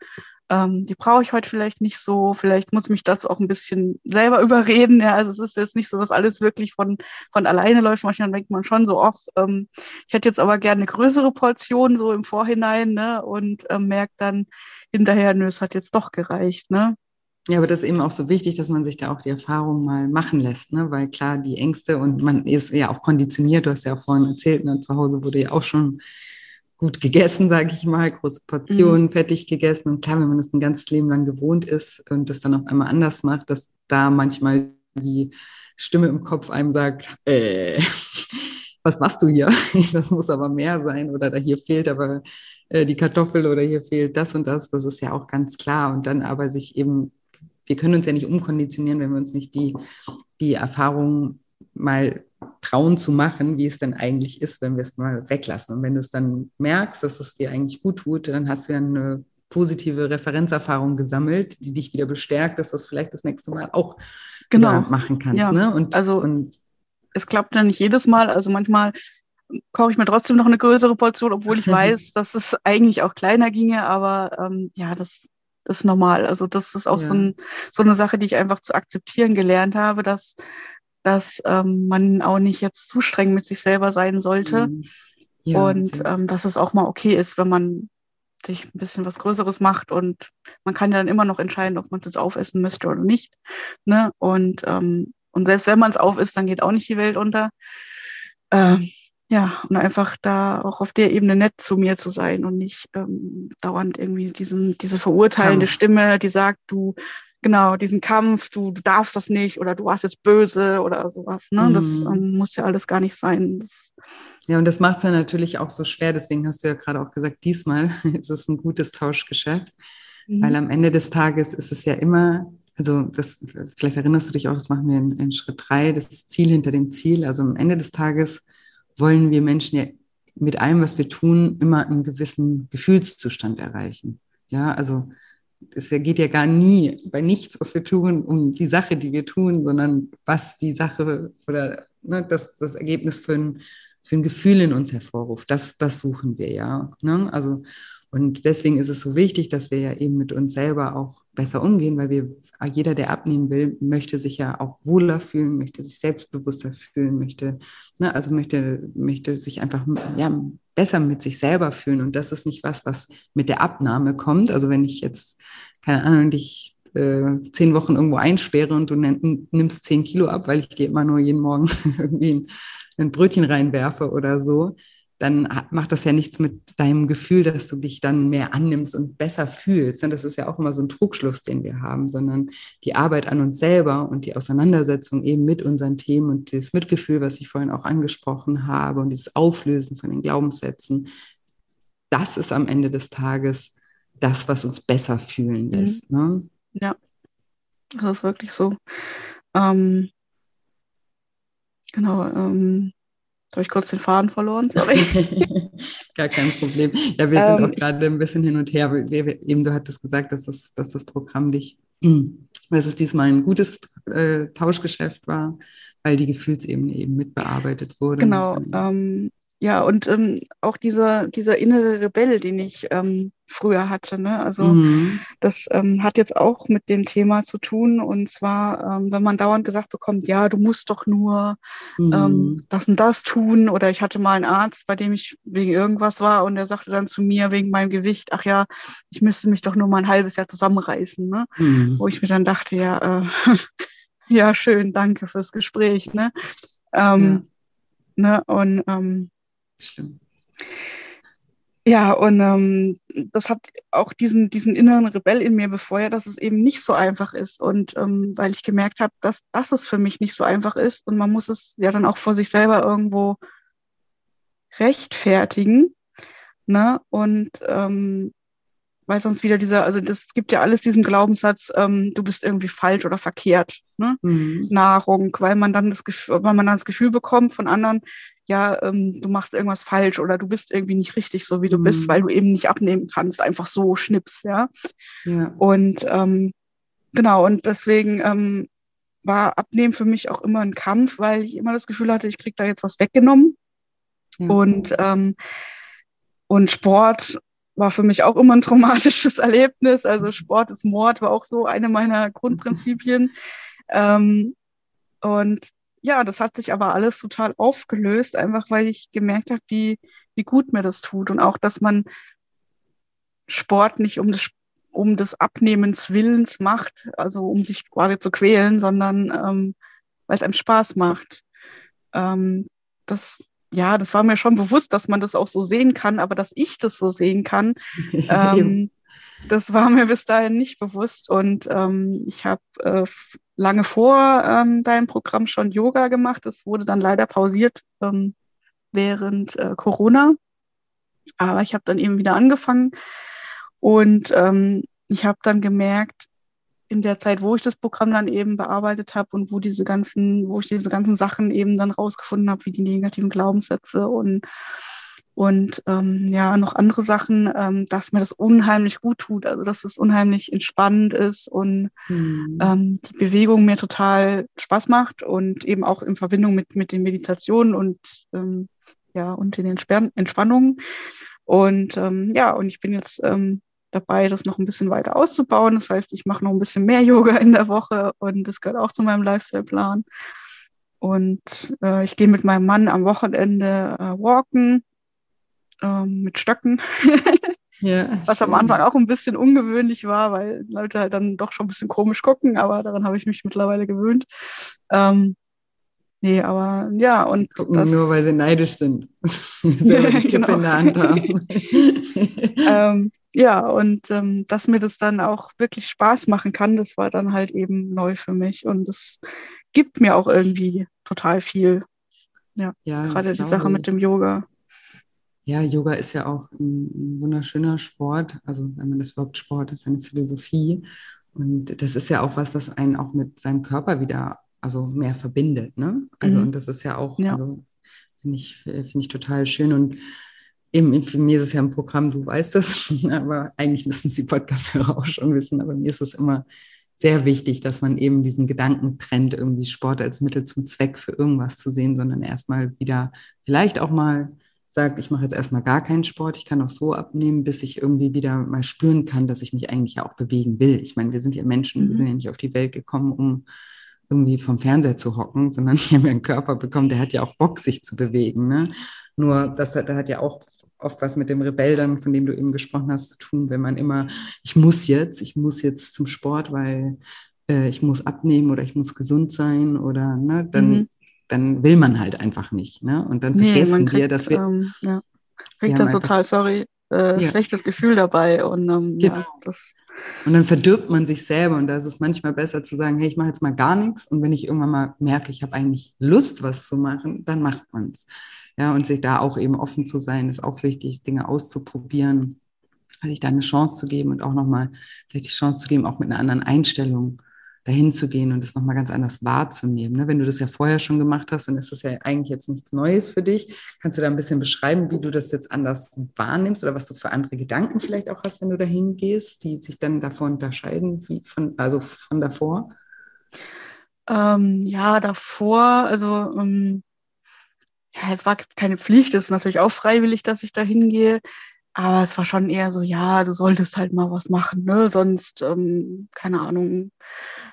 ähm, die brauche ich heute vielleicht nicht so, vielleicht muss ich mich dazu auch ein bisschen selber überreden. Ja, also es ist jetzt nicht so, dass alles wirklich von, von alleine läuft. Manchmal denkt man schon so, ach, ähm, ich hätte jetzt aber gerne eine größere Portion so im Vorhinein, ne? Und ähm, merkt dann hinterher, nö, es hat jetzt doch gereicht, ne? Ja, aber das ist eben auch so wichtig, dass man sich da auch die Erfahrung mal machen lässt, ne? weil klar, die Ängste und man ist ja auch konditioniert, du hast ja auch vorhin erzählt, ne? zu Hause wurde ja auch schon gut gegessen, sage ich mal, große Portionen, mhm. fettig gegessen. Und klar, wenn man das ein ganzes Leben lang gewohnt ist und das dann auf einmal anders macht, dass da manchmal die Stimme im Kopf einem sagt, äh, was machst du hier? Das muss aber mehr sein oder da hier fehlt aber äh, die Kartoffel oder hier fehlt das und das. Das ist ja auch ganz klar. Und dann aber sich eben, wir können uns ja nicht umkonditionieren, wenn wir uns nicht die, die Erfahrung mal trauen zu machen, wie es denn eigentlich ist, wenn wir es mal weglassen. Und wenn du es dann merkst, dass es dir eigentlich gut tut, dann hast du ja eine positive Referenzerfahrung gesammelt, die dich wieder bestärkt, dass du das vielleicht das nächste Mal auch genau. machen kannst. Ja. Ne? Und, also und es klappt dann nicht jedes Mal. Also manchmal koche ich mir trotzdem noch eine größere Portion, obwohl ich weiß, dass es eigentlich auch kleiner ginge. Aber ähm, ja, das, das ist normal. Also das ist auch ja. so, ein, so eine Sache, die ich einfach zu akzeptieren gelernt habe, dass dass ähm, man auch nicht jetzt zu streng mit sich selber sein sollte. Mhm. Ja, und ähm, dass es auch mal okay ist, wenn man sich ein bisschen was Größeres macht und man kann ja dann immer noch entscheiden, ob man es jetzt aufessen möchte oder nicht. Ne? Und, ähm, und selbst wenn man es aufisst, dann geht auch nicht die Welt unter. Ähm, ja, und einfach da auch auf der Ebene nett zu mir zu sein und nicht ähm, dauernd irgendwie diesen, diese verurteilende. Stimme, die sagt, du, genau, diesen Kampf, du, du darfst das nicht oder du warst jetzt böse oder sowas. Ne? Mhm. Das ähm, muss ja alles gar nicht sein. Das, ja, und das macht es ja natürlich auch so schwer. Deswegen hast du ja gerade auch gesagt, diesmal ist es ein gutes Tauschgeschäft. Mhm. Weil am Ende des Tages ist es ja immer, also das, vielleicht erinnerst du dich auch, das machen wir in, in Schritt drei, das Ziel hinter dem Ziel. Also am Ende des Tages wollen wir Menschen ja mit allem, was wir tun, immer einen gewissen Gefühlszustand erreichen. Ja, also es geht ja gar nie bei nichts, was wir tun, um die Sache, die wir tun, sondern was die Sache oder ne, das, das Ergebnis für ein, für ein Gefühl in uns hervorruft. Das, das suchen wir ja. Ne? Also und deswegen ist es so wichtig, dass wir ja eben mit uns selber auch besser umgehen, weil wir, jeder, der abnehmen will, möchte sich ja auch wohler fühlen, möchte sich selbstbewusster fühlen, möchte, ne, also möchte, möchte sich einfach ja, besser mit sich selber fühlen. Und das ist nicht was, was mit der Abnahme kommt. Also wenn ich jetzt, keine Ahnung, dich äh, zehn Wochen irgendwo einsperre und du nimmst zehn Kilo ab, weil ich dir immer nur jeden Morgen irgendwie ein, ein Brötchen reinwerfe oder so, dann macht das ja nichts mit deinem Gefühl, dass du dich dann mehr annimmst und besser fühlst. Das ist ja auch immer so ein Trugschluss, den wir haben, sondern die Arbeit an uns selber und die Auseinandersetzung eben mit unseren Themen und das Mitgefühl, was ich vorhin auch angesprochen habe und dieses Auflösen von den Glaubenssätzen, das ist am Ende des Tages das, was uns besser fühlen mhm. lässt. Ne? Ja, das ist wirklich so. Ähm, genau. Ähm habe ich kurz den Faden verloren, sorry. Gar kein Problem. Ja, wir sind ähm, auch gerade ein bisschen hin und her. Wir, wir, eben, du hattest gesagt, dass das, dass das Programm dich, dass es diesmal ein gutes äh, Tauschgeschäft war, weil die Gefühlsebene eben mitbearbeitet wurde. Genau. Ähm, ja, und ähm, auch dieser, dieser innere Rebell, den ich ähm, früher hatte. Ne? Also mhm. das ähm, hat jetzt auch mit dem Thema zu tun. Und zwar, ähm, wenn man dauernd gesagt bekommt, ja, du musst doch nur ähm, mhm. das und das tun. Oder ich hatte mal einen Arzt, bei dem ich wegen irgendwas war und der sagte dann zu mir wegen meinem Gewicht, ach ja, ich müsste mich doch nur mal ein halbes Jahr zusammenreißen. Ne? Mhm. Wo ich mir dann dachte, ja, äh, ja, schön, danke fürs Gespräch. Ne? Ähm, ja. ne? Und ähm, Stimmt. Ja, und ähm, das hat auch diesen, diesen inneren Rebell in mir befeuert, dass es eben nicht so einfach ist. Und ähm, weil ich gemerkt habe, dass, dass es für mich nicht so einfach ist und man muss es ja dann auch vor sich selber irgendwo rechtfertigen. Ne? Und ähm, weil sonst wieder dieser, also das gibt ja alles diesem Glaubenssatz, ähm, du bist irgendwie falsch oder verkehrt, ne? Mhm. Nahrung, weil man dann das Gefühl, weil man dann das Gefühl bekommt von anderen, ja, ähm, du machst irgendwas falsch oder du bist irgendwie nicht richtig so, wie du mhm. bist, weil du eben nicht abnehmen kannst, einfach so schnips, ja. ja. Und ähm, genau, und deswegen ähm, war Abnehmen für mich auch immer ein Kampf, weil ich immer das Gefühl hatte, ich krieg da jetzt was weggenommen. Ja. Und ähm, und Sport war für mich auch immer ein traumatisches Erlebnis. Also Sport ist Mord war auch so eine meiner Grundprinzipien. Ähm, und ja, das hat sich aber alles total aufgelöst, einfach weil ich gemerkt habe, wie, wie gut mir das tut und auch, dass man Sport nicht um des, um des Abnehmens Willens macht, also um sich quasi zu quälen, sondern ähm, weil es einem Spaß macht. Ähm, das ja, das war mir schon bewusst, dass man das auch so sehen kann, aber dass ich das so sehen kann, ähm, das war mir bis dahin nicht bewusst. Und ähm, ich habe äh, lange vor ähm, deinem Programm schon Yoga gemacht. Das wurde dann leider pausiert ähm, während äh, Corona. Aber ich habe dann eben wieder angefangen und ähm, ich habe dann gemerkt, in der Zeit, wo ich das Programm dann eben bearbeitet habe und wo diese ganzen, wo ich diese ganzen Sachen eben dann rausgefunden habe, wie die negativen Glaubenssätze und und ähm, ja, noch andere Sachen, ähm, dass mir das unheimlich gut tut, also dass es unheimlich entspannend ist und mhm. ähm, die Bewegung mir total Spaß macht und eben auch in Verbindung mit, mit den Meditationen und ähm, ja, und den Entspann Entspannungen. Und ähm, ja, und ich bin jetzt ähm, dabei, das noch ein bisschen weiter auszubauen. Das heißt, ich mache noch ein bisschen mehr Yoga in der Woche und das gehört auch zu meinem Lifestyle-Plan. Und äh, ich gehe mit meinem Mann am Wochenende äh, walken äh, mit Stöcken. Ja, was am Anfang auch ein bisschen ungewöhnlich war, weil Leute halt dann doch schon ein bisschen komisch gucken, aber daran habe ich mich mittlerweile gewöhnt. Ähm, nee, aber ja, und. Gucken das, nur, weil sie neidisch sind. Selber die genau. in der Hand haben. ähm, ja, und ähm, dass mir das dann auch wirklich Spaß machen kann, das war dann halt eben neu für mich. Und es gibt mir auch irgendwie total viel. Ja, ja gerade die Sache ich. mit dem Yoga. Ja, Yoga ist ja auch ein, ein, wunderschöner Sport. Also wenn man das überhaupt Sport ist, eine Philosophie. Und das ist ja auch was, was einen auch mit seinem Körper wieder, also mehr verbindet. Ne? Also mhm. und das ist ja auch, ja. also finde ich, finde ich total schön. Und eben, für mich ist es ja ein Programm, du weißt das, aber eigentlich müssen es die Podcast-Hörer auch schon wissen. Aber mir ist es immer sehr wichtig, dass man eben diesen Gedanken trennt, irgendwie Sport als Mittel zum Zweck für irgendwas zu sehen, sondern erstmal wieder vielleicht auch mal sagt, ich mache jetzt erstmal gar keinen Sport, ich kann auch so abnehmen, bis ich irgendwie wieder mal spüren kann, dass ich mich eigentlich ja auch bewegen will. Ich meine, wir sind ja Menschen, mhm. wir sind ja nicht auf die Welt gekommen, um irgendwie vom Fernseher zu hocken, sondern wir haben ja einen Körper bekommen, der hat ja auch Bock, sich zu bewegen. Ne? Nur das hat, der hat ja auch oft was mit dem Rebell dann, von dem du eben gesprochen hast, zu tun, wenn man immer, ich muss jetzt, ich muss jetzt zum Sport, weil äh, ich muss abnehmen oder ich muss gesund sein oder ne, dann, mhm. Dann will man halt einfach nicht. Ne? Und dann nee, vergessen kriegt, wir, dass wir. Ähm, ja. Kriegt dann total, sorry, äh, ja. schlechtes Gefühl dabei. Und, ähm, genau. ja, das und dann verdirbt man sich selber und da ist es manchmal besser zu sagen, hey, ich mache jetzt mal gar nichts und wenn ich irgendwann mal merke, ich habe eigentlich Lust, was zu machen, dann macht man es. Ja, und sich da auch eben offen zu sein, ist auch wichtig, Dinge auszuprobieren, sich da eine Chance zu geben und auch nochmal vielleicht die Chance zu geben, auch mit einer anderen Einstellung dahin zu gehen und das nochmal ganz anders wahrzunehmen. Ne? Wenn du das ja vorher schon gemacht hast, dann ist das ja eigentlich jetzt nichts Neues für dich. Kannst du da ein bisschen beschreiben, wie du das jetzt anders wahrnimmst oder was du für andere Gedanken vielleicht auch hast, wenn du dahin gehst, die sich dann davon unterscheiden, wie von, also von davor? Ähm, ja, davor, also ähm, ja, es war keine Pflicht, es ist natürlich auch freiwillig, dass ich da hingehe. Aber es war schon eher so, ja, du solltest halt mal was machen, ne? Sonst, ähm, keine Ahnung,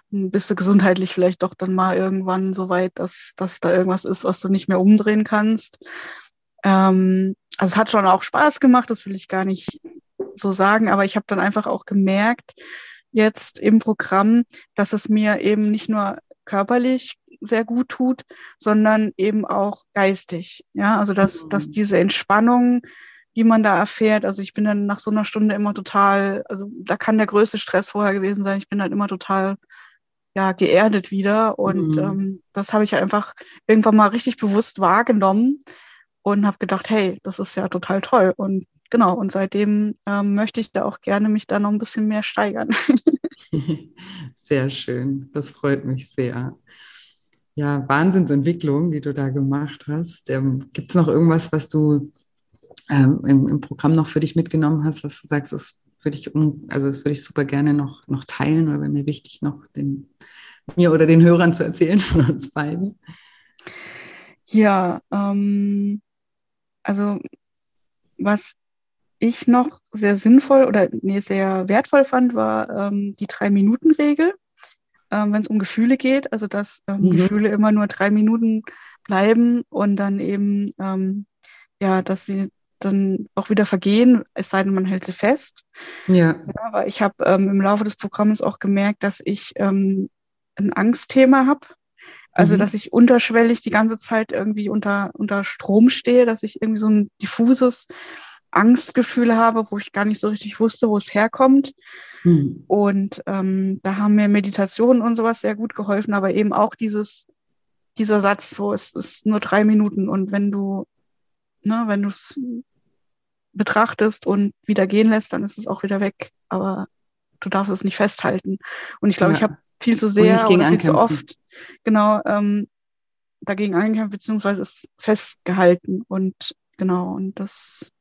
bist du gesundheitlich vielleicht doch dann mal irgendwann so weit, dass, dass da irgendwas ist, was du nicht mehr umdrehen kannst. Ähm, also es hat schon auch Spaß gemacht, das will ich gar nicht so sagen, aber ich habe dann einfach auch gemerkt, jetzt im Programm, dass es mir eben nicht nur körperlich sehr gut tut, sondern eben auch geistig. Ja, also dass, mhm. dass diese Entspannung, die man da erfährt, also ich bin dann nach so einer Stunde immer total, also da kann der größte Stress vorher gewesen sein, ich bin dann immer total ja, geerdet wieder. Und mhm. ähm, das habe ich einfach irgendwann mal richtig bewusst wahrgenommen und habe gedacht, hey, das ist ja total toll. Und genau, und seitdem ähm, möchte ich da auch gerne mich da noch ein bisschen mehr steigern. Sehr schön, das freut mich sehr ja, Wahnsinnsentwicklung, die du da gemacht hast. Ähm, Gibt es noch irgendwas, was du ähm, im, im, Programm noch für dich mitgenommen hast, was du sagst, das würde ich, also das würde ich super gerne noch, noch teilen oder wäre mir wichtig, noch den, mir oder den Hörern zu erzählen von uns beiden? Ja, ähm, also was ich noch sehr sinnvoll oder nee, sehr wertvoll fand, war ähm, die Drei-Minuten-Regel ähm, wenn es um Gefühle geht, also dass ähm, mhm. Gefühle immer nur drei Minuten bleiben und dann eben, ähm, ja, dass sie dann auch wieder vergehen, es sei denn, man hält sie fest. Ja. ja aber ich habe ähm, im Laufe des Programmes auch gemerkt, dass ich ähm, ein Angstthema habe. Also, mhm. dass ich unterschwellig die ganze Zeit irgendwie unter, unter Strom stehe, dass ich irgendwie so ein diffuses Angstgefühl habe, wo ich gar nicht so richtig wusste, wo es herkommt. Mhm. Und ähm, da haben mir Meditationen und sowas sehr gut geholfen, aber eben auch dieses, dieser Satz, so es ist nur drei Minuten und wenn du, ne, wenn du es betrachtest und wieder gehen lässt, dann ist es auch wieder weg. Aber du darfst es nicht festhalten. Und ich glaube, ja. ich habe viel zu sehr oder viel zu oft genau ähm, dagegen angekämpft, beziehungsweise es festgehalten. Und genau, und das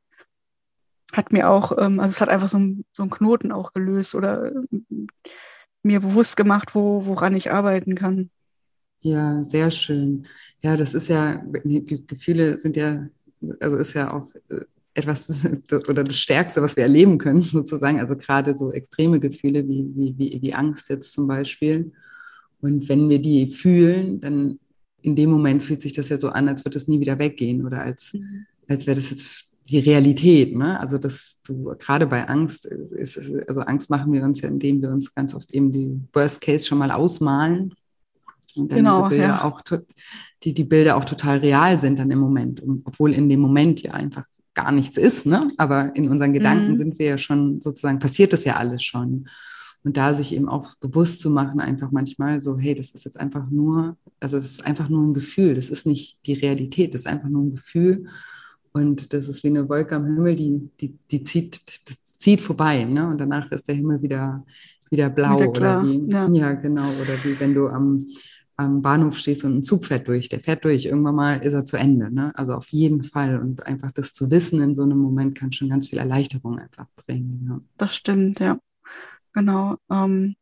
hat mir auch, ähm, also es hat einfach so, so einen Knoten auch gelöst oder äh, mir bewusst gemacht, wo, woran ich arbeiten kann. Ja, sehr schön. Ja, das ist ja, Gefühle sind ja, also ist ja auch äh, etwas oder das Stärkste, was wir erleben können, sozusagen. Also gerade so extreme Gefühle wie, wie, wie, wie Angst jetzt zum Beispiel. Und wenn wir die fühlen, dann in dem Moment fühlt sich das ja so an, als würde das nie wieder weggehen oder als, mhm. als wäre das jetzt die Realität. Ne? Also dass du gerade bei Angst ist, also Angst machen wir uns ja, indem wir uns ganz oft eben die Worst Case schon mal ausmalen und dann genau, diese Bilder ja. auch die die Bilder auch total real sind dann im Moment, obwohl in dem Moment ja einfach gar nichts ist, ne? Aber in unseren Gedanken mhm. sind wir ja schon sozusagen passiert das ja alles schon. Und da sich eben auch bewusst zu machen, einfach manchmal so, hey, das ist jetzt einfach nur, also das ist einfach nur ein Gefühl, das ist nicht die Realität, das ist einfach nur ein Gefühl. Und das ist wie eine Wolke am Himmel, die, die, die zieht, das zieht vorbei, ne? Und danach ist der Himmel wieder, wieder blau wieder oder wie, ja. ja. genau, oder wie wenn du am, am Bahnhof stehst und ein Zug fährt durch, der fährt durch, irgendwann mal ist er zu Ende. Ne? Also auf jeden Fall. Und einfach das zu wissen in so einem Moment kann schon ganz viel Erleichterung einfach bringen. Ja. Das stimmt, ja. Genau. Ähm,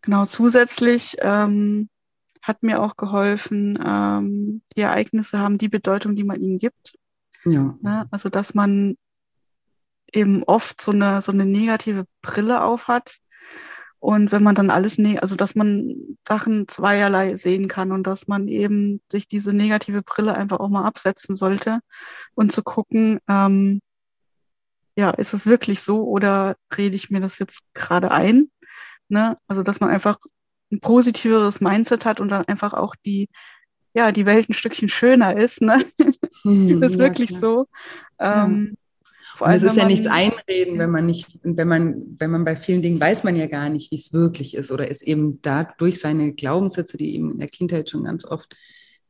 genau, zusätzlich ähm, hat mir auch geholfen, ähm, die Ereignisse haben die Bedeutung, die man ihnen gibt. Ja. Ne? Also, dass man eben oft so eine, so eine negative Brille auf hat. Und wenn man dann alles, ne also dass man Sachen zweierlei sehen kann und dass man eben sich diese negative Brille einfach auch mal absetzen sollte und zu gucken, ähm, ja, ist es wirklich so oder rede ich mir das jetzt gerade ein? Ne? Also, dass man einfach ein positiveres Mindset hat und dann einfach auch die, ja, die Welt ein Stückchen schöner ist. Ne? Hm, ist ja, wirklich klar. so. Ähm, ja. Und es ist ja nichts einreden, wenn man nicht, wenn man, wenn man bei vielen Dingen weiß man ja gar nicht, wie es wirklich ist oder ist eben dadurch seine Glaubenssätze, die eben in der Kindheit schon ganz oft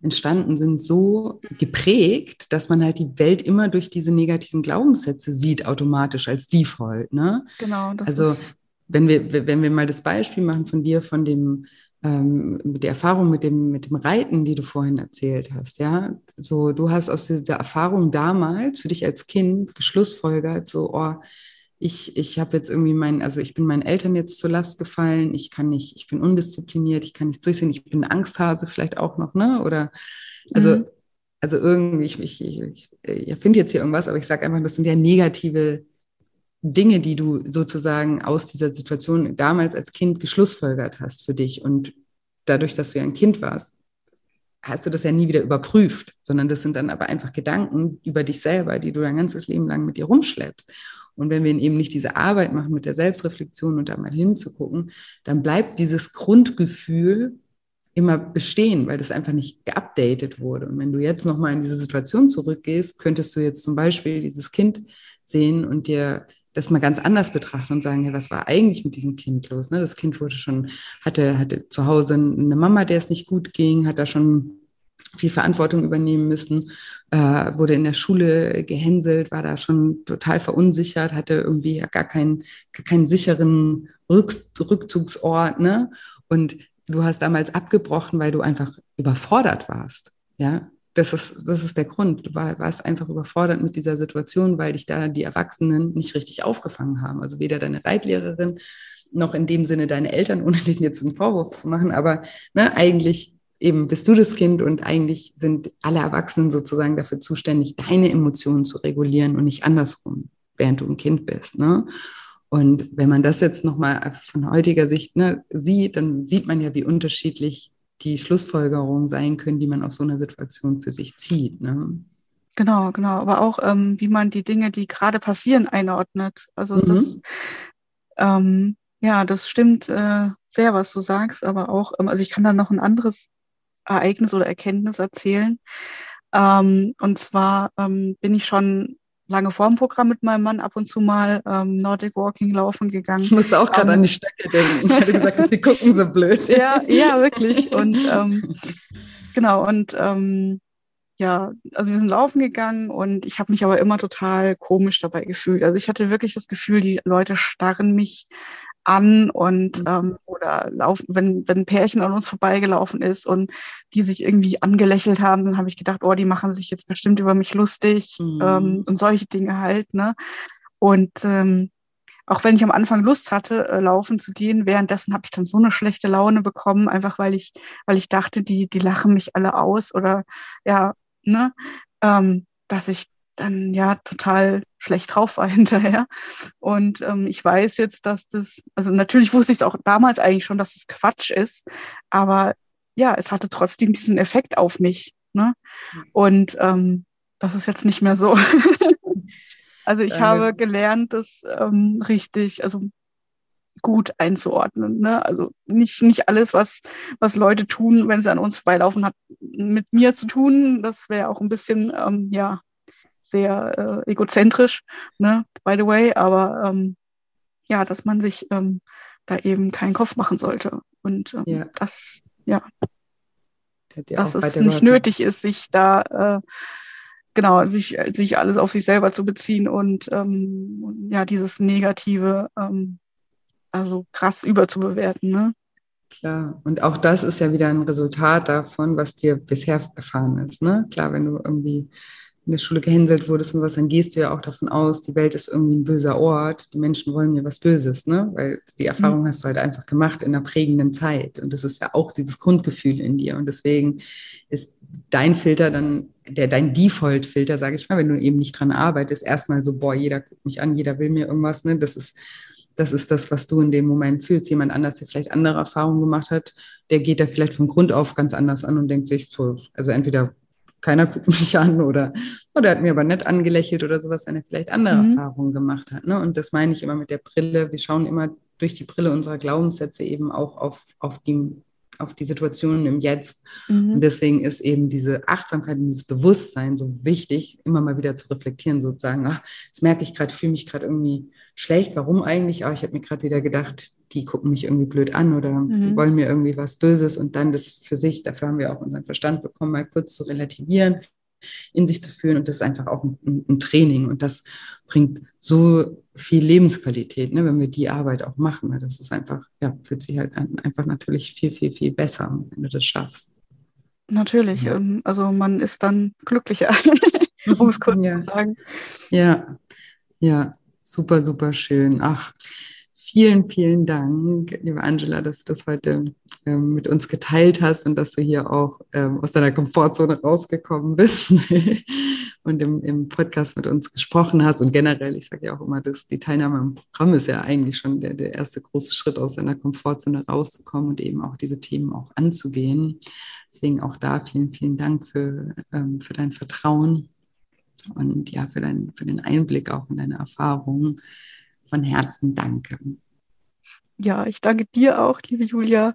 entstanden sind, so geprägt, dass man halt die Welt immer durch diese negativen Glaubenssätze sieht, automatisch als Default. Ne? Genau. also wenn wir, wenn wir mal das Beispiel machen von dir, von dem, ähm, der Erfahrung mit dem, mit dem Reiten, die du vorhin erzählt hast, ja, so du hast aus dieser Erfahrung damals für dich als Kind geschlussfolgert, so, oh, ich, ich habe jetzt irgendwie mein, also ich bin meinen Eltern jetzt zur Last gefallen, ich kann nicht, ich bin undiszipliniert, ich kann nichts durchsehen, ich bin Angsthase vielleicht auch noch, ne? Oder also, mhm. also irgendwie, ich, ich, ich, ich finde jetzt hier irgendwas, aber ich sage einfach, das sind ja negative Dinge, die du sozusagen aus dieser Situation damals als Kind geschlussfolgert hast für dich. Und dadurch, dass du ja ein Kind warst, hast du das ja nie wieder überprüft, sondern das sind dann aber einfach Gedanken über dich selber, die du dein ganzes Leben lang mit dir rumschleppst. Und wenn wir eben nicht diese Arbeit machen mit der Selbstreflexion und da mal hinzugucken, dann bleibt dieses Grundgefühl immer bestehen, weil das einfach nicht geupdatet wurde. Und wenn du jetzt nochmal in diese Situation zurückgehst, könntest du jetzt zum Beispiel dieses Kind sehen und dir das mal ganz anders betrachten und sagen, ja, was war eigentlich mit diesem Kind los? Ne? Das Kind wurde schon, hatte, hatte zu Hause eine Mama, der es nicht gut ging, hat da schon viel Verantwortung übernehmen müssen, äh, wurde in der Schule gehänselt, war da schon total verunsichert, hatte irgendwie gar keinen, gar keinen sicheren Rück, Rückzugsort. Ne? Und du hast damals abgebrochen, weil du einfach überfordert warst. Ja, das ist, das ist der Grund. Du war, warst einfach überfordert mit dieser Situation, weil dich da die Erwachsenen nicht richtig aufgefangen haben. Also weder deine Reitlehrerin noch in dem Sinne deine Eltern, ohne denen jetzt einen Vorwurf zu machen. Aber ne, eigentlich eben bist du das Kind und eigentlich sind alle Erwachsenen sozusagen dafür zuständig, deine Emotionen zu regulieren und nicht andersrum, während du ein Kind bist. Ne? Und wenn man das jetzt nochmal von heutiger Sicht ne, sieht, dann sieht man ja, wie unterschiedlich die Schlussfolgerungen sein können, die man aus so einer Situation für sich zieht. Ne? Genau, genau. Aber auch, ähm, wie man die Dinge, die gerade passieren, einordnet. Also mhm. das, ähm, ja, das stimmt äh, sehr, was du sagst, aber auch, ähm, also ich kann da noch ein anderes Ereignis oder Erkenntnis erzählen. Ähm, und zwar ähm, bin ich schon lange vor dem Programm mit meinem Mann ab und zu mal ähm, Nordic Walking laufen gegangen. Ich musste auch gerade um, an die Stöcke denken. Ich hatte gesagt, dass die gucken so blöd. ja, ja, wirklich. Und ähm, genau, und ähm, ja, also wir sind laufen gegangen und ich habe mich aber immer total komisch dabei gefühlt. Also ich hatte wirklich das Gefühl, die Leute starren mich an und mhm. ähm, oder laufen, wenn, wenn ein Pärchen an uns vorbeigelaufen ist und die sich irgendwie angelächelt haben, dann habe ich gedacht, oh, die machen sich jetzt bestimmt über mich lustig mhm. ähm, und solche Dinge halt, ne? Und ähm, auch wenn ich am Anfang Lust hatte, äh, laufen zu gehen, währenddessen habe ich dann so eine schlechte Laune bekommen, einfach weil ich, weil ich dachte, die, die lachen mich alle aus oder ja, ne, ähm, dass ich dann ja total schlecht drauf war hinterher. Und ähm, ich weiß jetzt, dass das, also natürlich wusste ich es auch damals eigentlich schon, dass es Quatsch ist, aber ja, es hatte trotzdem diesen Effekt auf mich. Ne? Und ähm, das ist jetzt nicht mehr so. Also ich habe gelernt, das ähm, richtig, also gut einzuordnen. Ne? Also nicht, nicht alles, was, was Leute tun, wenn sie an uns vorbeilaufen, hat mit mir zu tun. Das wäre auch ein bisschen, ähm, ja, sehr äh, egozentrisch, ne? by the way. Aber ähm, ja, dass man sich ähm, da eben keinen Kopf machen sollte. Und ähm, ja. das, ja, dass es nicht nötig ist, sich da äh, genau, sich, sich alles auf sich selber zu beziehen und ähm, ja, dieses Negative ähm, also krass überzubewerten. Ne? Klar, und auch das ist ja wieder ein Resultat davon, was dir bisher erfahren ist. Ne? Klar, wenn du irgendwie in der Schule gehänselt wurdest und was, dann gehst du ja auch davon aus, die Welt ist irgendwie ein böser Ort, die Menschen wollen mir was Böses, ne? Weil die Erfahrung mhm. hast du halt einfach gemacht in einer prägenden Zeit. Und das ist ja auch dieses Grundgefühl in dir. Und deswegen ist dein Filter dann, der dein Default-Filter, sage ich mal, wenn du eben nicht dran arbeitest, erstmal so, boah, jeder guckt mich an, jeder will mir irgendwas, ne? Das ist das ist das, was du in dem Moment fühlst. Jemand anders, der vielleicht andere Erfahrungen gemacht hat, der geht da vielleicht von Grund auf ganz anders an und denkt sich so, also entweder keiner guckt mich an oder, oder hat mir aber nett angelächelt oder sowas, wenn er vielleicht andere mhm. Erfahrungen gemacht hat. Ne? Und das meine ich immer mit der Brille. Wir schauen immer durch die Brille unserer Glaubenssätze eben auch auf, auf die auf die Situationen im Jetzt. Mhm. Und deswegen ist eben diese Achtsamkeit und dieses Bewusstsein so wichtig, immer mal wieder zu reflektieren, sozusagen, ach, jetzt merke ich gerade, fühle mich gerade irgendwie schlecht, warum eigentlich? Aber ich habe mir gerade wieder gedacht, die gucken mich irgendwie blöd an oder mhm. wollen mir irgendwie was Böses und dann das für sich, dafür haben wir auch unseren Verstand bekommen, mal kurz zu relativieren, in sich zu fühlen und das ist einfach auch ein, ein Training und das bringt so viel Lebensqualität, ne, wenn wir die Arbeit auch machen. Ne? Das ist einfach, ja, fühlt sich halt einfach natürlich viel, viel, viel besser, wenn du das schaffst. Natürlich, ja. Ähm, also man ist dann glücklicher, um es kurz ja. zu sagen. Ja, ja, super, super schön. Ach, vielen, vielen Dank, liebe Angela, dass du das heute ähm, mit uns geteilt hast und dass du hier auch ähm, aus deiner Komfortzone rausgekommen bist und im, im, Podcast mit uns gesprochen hast. Und generell, ich sage ja auch immer, dass die Teilnahme am Programm ist ja eigentlich schon der, der erste große Schritt aus deiner Komfortzone rauszukommen und eben auch diese Themen auch anzugehen. Deswegen auch da vielen, vielen Dank für, ähm, für dein Vertrauen und ja, für, dein, für den Einblick auch in deine Erfahrungen. Von Herzen danke. Ja, ich danke dir auch, liebe Julia.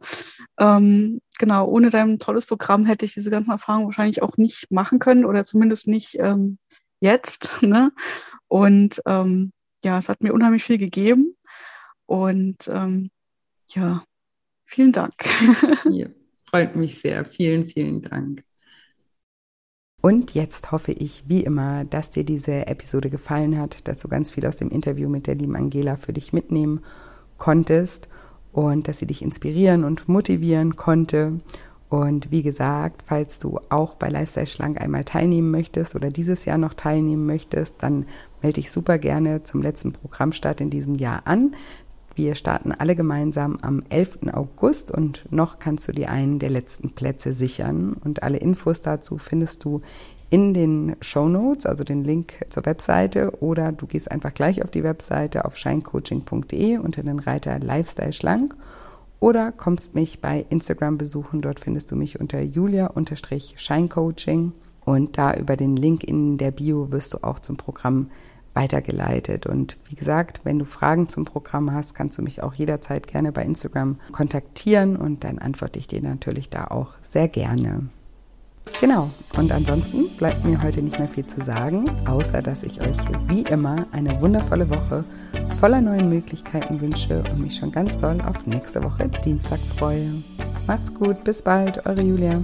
Ähm, genau, ohne dein tolles Programm hätte ich diese ganzen Erfahrungen wahrscheinlich auch nicht machen können oder zumindest nicht ähm, jetzt. Ne? Und ähm, ja, es hat mir unheimlich viel gegeben. Und ähm, ja, vielen Dank. Ja, freut mich sehr. Vielen, vielen Dank. Und jetzt hoffe ich, wie immer, dass dir diese Episode gefallen hat, dass du ganz viel aus dem Interview mit der lieben Angela für dich mitnehmen konntest und dass sie dich inspirieren und motivieren konnte. Und wie gesagt, falls du auch bei Lifestyle Schlank einmal teilnehmen möchtest oder dieses Jahr noch teilnehmen möchtest, dann melde dich super gerne zum letzten Programmstart in diesem Jahr an. Wir starten alle gemeinsam am 11. August und noch kannst du dir einen der letzten Plätze sichern. Und alle Infos dazu findest du in den Show Notes, also den Link zur Webseite, oder du gehst einfach gleich auf die Webseite auf shinecoaching.de unter den Reiter Lifestyle Schlank oder kommst mich bei Instagram besuchen. Dort findest du mich unter julia-shinecoaching und da über den Link in der Bio wirst du auch zum Programm weitergeleitet. Und wie gesagt, wenn du Fragen zum Programm hast, kannst du mich auch jederzeit gerne bei Instagram kontaktieren und dann antworte ich dir natürlich da auch sehr gerne. Genau, und ansonsten bleibt mir heute nicht mehr viel zu sagen, außer dass ich euch wie immer eine wundervolle Woche voller neuen Möglichkeiten wünsche und mich schon ganz doll auf nächste Woche Dienstag freue. Macht's gut, bis bald, eure Julia.